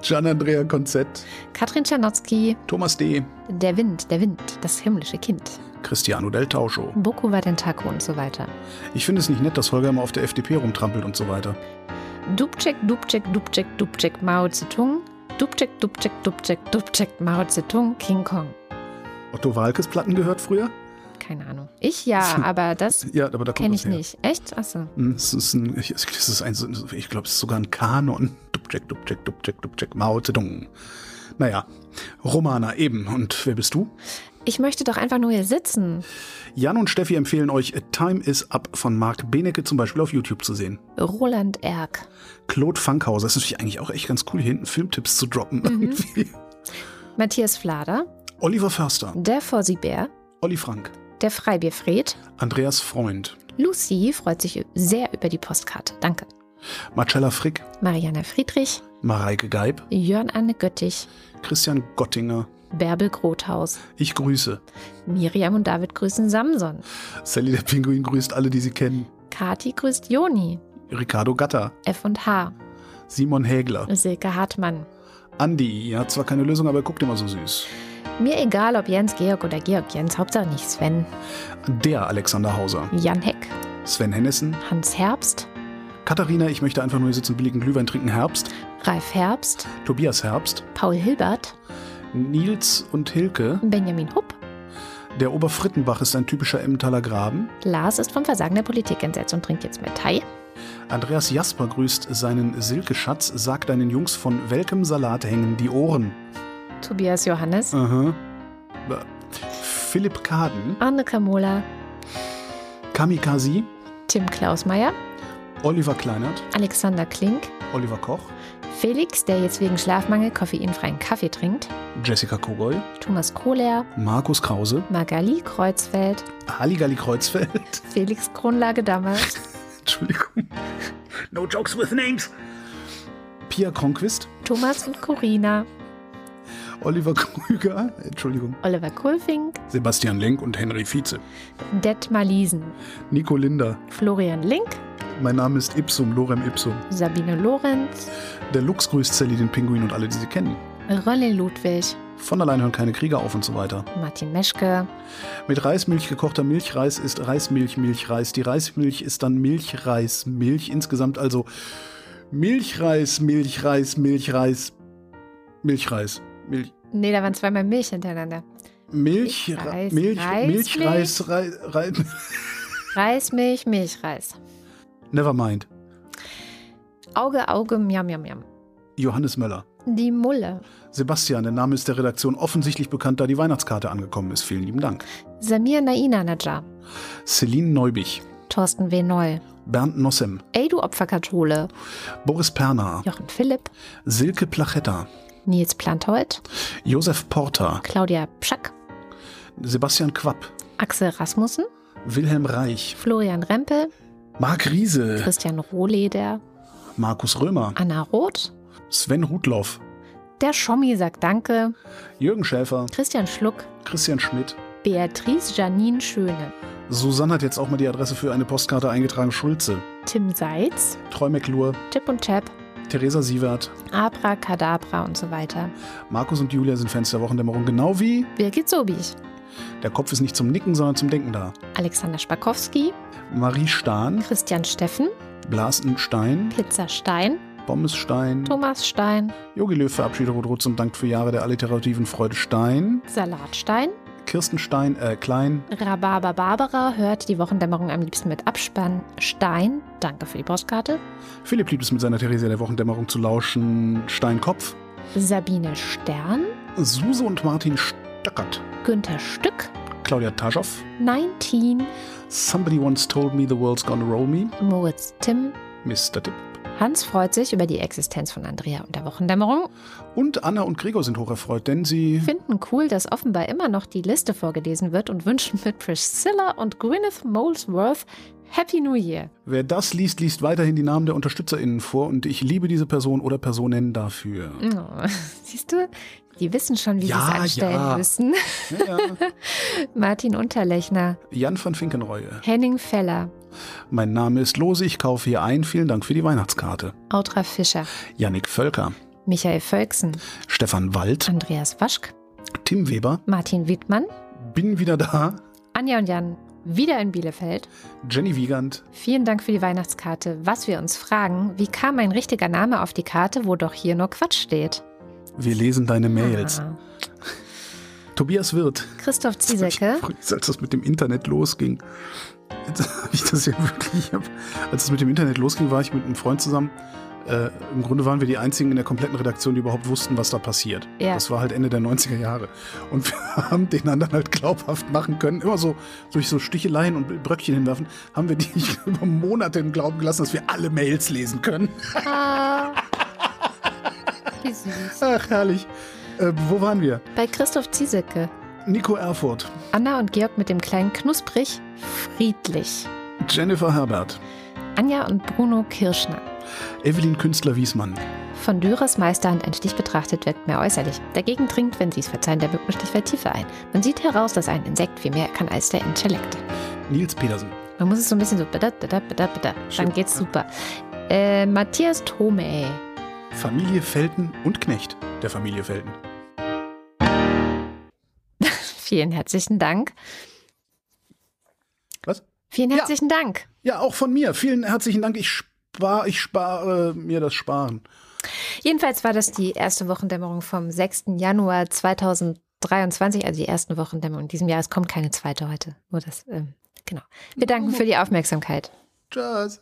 Gian-Andrea Konzett. Katrin Czernotzki, Thomas D. Der Wind, der Wind, das himmlische Kind. Cristiano del Tauscho. Boku Vadentaco und so weiter. Ich finde es nicht nett, dass Holger immer auf der FDP rumtrampelt und so weiter. Dubček, Dubček, Dubček, Dubček, Mao Zedong. Dubček, Dubček, Dubček, Dubček, Mao Zedong, King Kong. Otto Walkes Platten gehört früher? Keine Ahnung. Ich ja, aber das Ja, aber da kenne ich her. nicht. Echt? Achso. Hm, Es ist ein, ich, es ist ein, ich glaube, es ist sogar ein Kanon. Dubček, Dubček, Dubček, Dubček, Mao Zedong. Naja, Romana eben. Und wer bist du? Ich möchte doch einfach nur hier sitzen. Jan und Steffi empfehlen euch Time is Up von Marc Benecke zum Beispiel auf YouTube zu sehen. Roland Erck. Claude Funkhauser, das ist natürlich eigentlich auch echt ganz cool, hier hinten Filmtipps zu droppen. irgendwie. Matthias Flader. Oliver Förster, Der Fossibär. Olli Frank, Der Freibierfred. Andreas Freund, Lucy freut sich sehr über die Postkarte. Danke. Marcella Frick, Marianne Friedrich. Mareike Geib, Jörn Anne Göttich. Christian Gottinger. Bärbel Grothaus. Ich grüße. Miriam und David grüßen Samson. Sally der Pinguin grüßt alle, die sie kennen. Kati grüßt Joni. Ricardo Gatter, F und H. Simon Hägler, Silke Hartmann. Andi, er hat zwar keine Lösung, aber er guckt immer so süß. Mir egal, ob Jens Georg oder Georg Jens, Hauptsache nicht Sven. Der Alexander Hauser, Jan Heck. Sven Hennessen, Hans Herbst. Katharina, ich möchte einfach nur hier sitzen, billigen Glühwein trinken, Herbst, Ralf Herbst. Tobias Herbst, Paul Hilbert. Nils und Hilke. Benjamin Hupp. Der Oberfrittenbach ist ein typischer Emmentaler Graben. Lars ist vom Versagen der Politik entsetzt und trinkt jetzt mehr Thai. Andreas Jasper grüßt seinen Silkeschatz, sagt deinen Jungs von welchem Salat hängen die Ohren. Tobias Johannes. Aha. Ba- Philipp Kaden, Arne Kamola. Kamikaze, Tim Klausmeier. Oliver Kleinert, Alexander Klink. Oliver Koch, Felix, der jetzt wegen Schlafmangel koffeinfreien Kaffee trinkt. Jessica Kogoy, Thomas Kohler. Markus Krause, Magali Kreuzfeld. Halligalli Kreuzfeld. Felix Kronlage damals. Entschuldigung. No jokes with names. Pia Kronquist, Thomas und Corina. Oliver Krüger, Entschuldigung, Oliver Kulfink. Sebastian Lenk und Henry Vize. Detmar Liesen. Nico Linder, Florian Link. Mein Name ist Ipsum, Lorem Ipsum. Sabine Lorenz. Der Lux grüßt Sally den Pinguin und alle, die sie kennen. Ronny Ludwig. Von allein hören keine Krieger auf und so weiter. Martin Meschke. Mit Reismilch gekochter Milchreis ist Reismilch Milchreis. Die Reismilch ist dann Milchreis Milch. Insgesamt also Milchreis, Milchreis, Milchreis, Milchreis, Milch, Nee, da waren zweimal Milch hintereinander. Milch, Reis, Milch? Milchreis, Rei, Rei, Reismilch, Milchreis. Never mind. Auge, Auge, miam, miam, miam. Johannes Möller. Die Mulle. Sebastian, der Name ist der Redaktion offensichtlich bekannt, da die Weihnachtskarte angekommen ist. Vielen lieben Dank. Samir Naina Najar. Celine Neubich. Thorsten W. Noll. Bernd Nossem. Ey, du Opferkathole. Boris Perner. Jochen Philipp. Silke Plachetta. Nils Plantold. Josef Porter. Claudia Pschack. Sebastian Quapp. Axel Rasmussen. Wilhelm Reich. Florian Rempel. Marc Riese. Christian Rohleder. Markus Römer. Anna Roth. Sven Rudloff. Der Schommi sagt Danke. Jürgen Schäfer. Christian Schluck. Christian Schmidt. Beatrice Janine Schöne. Susanne hat jetzt auch mal die Adresse für eine Postkarte eingetragen. Schulze. Tim Seitz. Treu McClure. Chip und Chap. Theresa Sievert. Abracadabra und so weiter. Markus und Julia sind Fans der Wochendämmerung. Genau wie Birgit Sobich. Der Kopf ist nicht zum Nicken, sondern zum Denken da. Alexander Spakowski. Marie Stahn. Christian Steffen. Blasenstein. Pizza Stein. Bommesstein. Thomas Stein. Jogi Löw verabschiedet Rot-Rot und dankt für Jahre der alliterativen Freude Stein. Salatstein. Kirstenstein, äh, Klein. Rhabarber Barbara hört die Wochendämmerung am liebsten mit Abspann. Stein, danke für die Postkarte. Philipp liebt es mit seiner Theresia der Wochendämmerung zu lauschen. Steinkopf. Sabine Stern. Suse und Martin Stöckert. Günther Stück. Claudia Taschow. 19. Somebody once told me the world's gonna roll me. Moritz Tim. Mr. Tipp. Hans freut sich über die Existenz von Andrea und der Wochendämmerung. Und Anna und Gregor sind hocherfreut, denn sie Finden cool, dass offenbar immer noch die Liste vorgelesen wird und wünschen mit Priscilla und Gwyneth Molesworth Happy New Year. Wer das liest, liest weiterhin die Namen der UnterstützerInnen vor und ich liebe diese Person oder Personen dafür. Oh, siehst du, die wissen schon, wie Ja, sie es anstellen ja. müssen. Ja. Martin Unterlechner, Jan van Finkenreue. Henning Feller, Mein Name ist Lose, ich kaufe hier ein. Vielen Dank für die Weihnachtskarte. Autra Fischer, Yannick Völker, Michael Völksen, Stefan Wald, Andreas Waschk, Tim Weber, Martin Wittmann, bin wieder da, Anja und Jan, wieder in Bielefeld. Jenny Wiegand, Vielen Dank für die Weihnachtskarte. Was wir uns fragen, wie kam ein richtiger Name auf die Karte, wo doch hier nur Quatsch steht? Wir lesen deine Mails. Ah. Tobias Wirth, Christoph Ziesecke, als das mit dem Internet losging, ich das ja wirklich, als es mit dem Internet losging, war ich mit einem Freund zusammen. Äh, Im Grunde waren wir die einzigen in der kompletten Redaktion, die überhaupt wussten, was da passiert. Ja. Das war halt Ende der 90er Jahre. Und wir haben den anderen halt glaubhaft machen können, immer so durch so Sticheleien und Bröckchen hinwerfen, haben wir die über Monate im Glauben gelassen, dass wir alle Mails lesen können. Ah. Wie süß. Ach, herrlich. Äh, wo waren wir? Bei Christoph Ziesecke. Nico Erfurt, Anna und Georg mit dem kleinen Knusprig. Friedlich. Jennifer Herbert, Anja und Bruno Kirschner. Evelyn Künstler-Wiesmann, Von Dürers Meisterhand ein Stich betrachtet wirkt mehr äußerlich. Dagegen dringt, wenn Sie es verzeihen, der Mückenstich weit tiefer ein. Man sieht heraus, dass ein Insekt viel mehr kann als der Intellekt. Nils Petersen, Man muss es so ein bisschen so bada, bada, bada. Dann geht's super. Äh, Matthias Thome. Familie Felten und Knecht der Familie Felten. Vielen herzlichen Dank. Was? Vielen Ja. herzlichen Dank. Ja, auch von mir. Vielen herzlichen Dank. Ich spare, ich spare mir das Sparen. Jedenfalls war das die erste Wochendämmerung vom 6. Januar 2023, also die ersten Wochendämmerung in diesem Jahr. Es kommt keine zweite heute. Nur das, ähm, genau. Wir danken für die Aufmerksamkeit. Tschüss.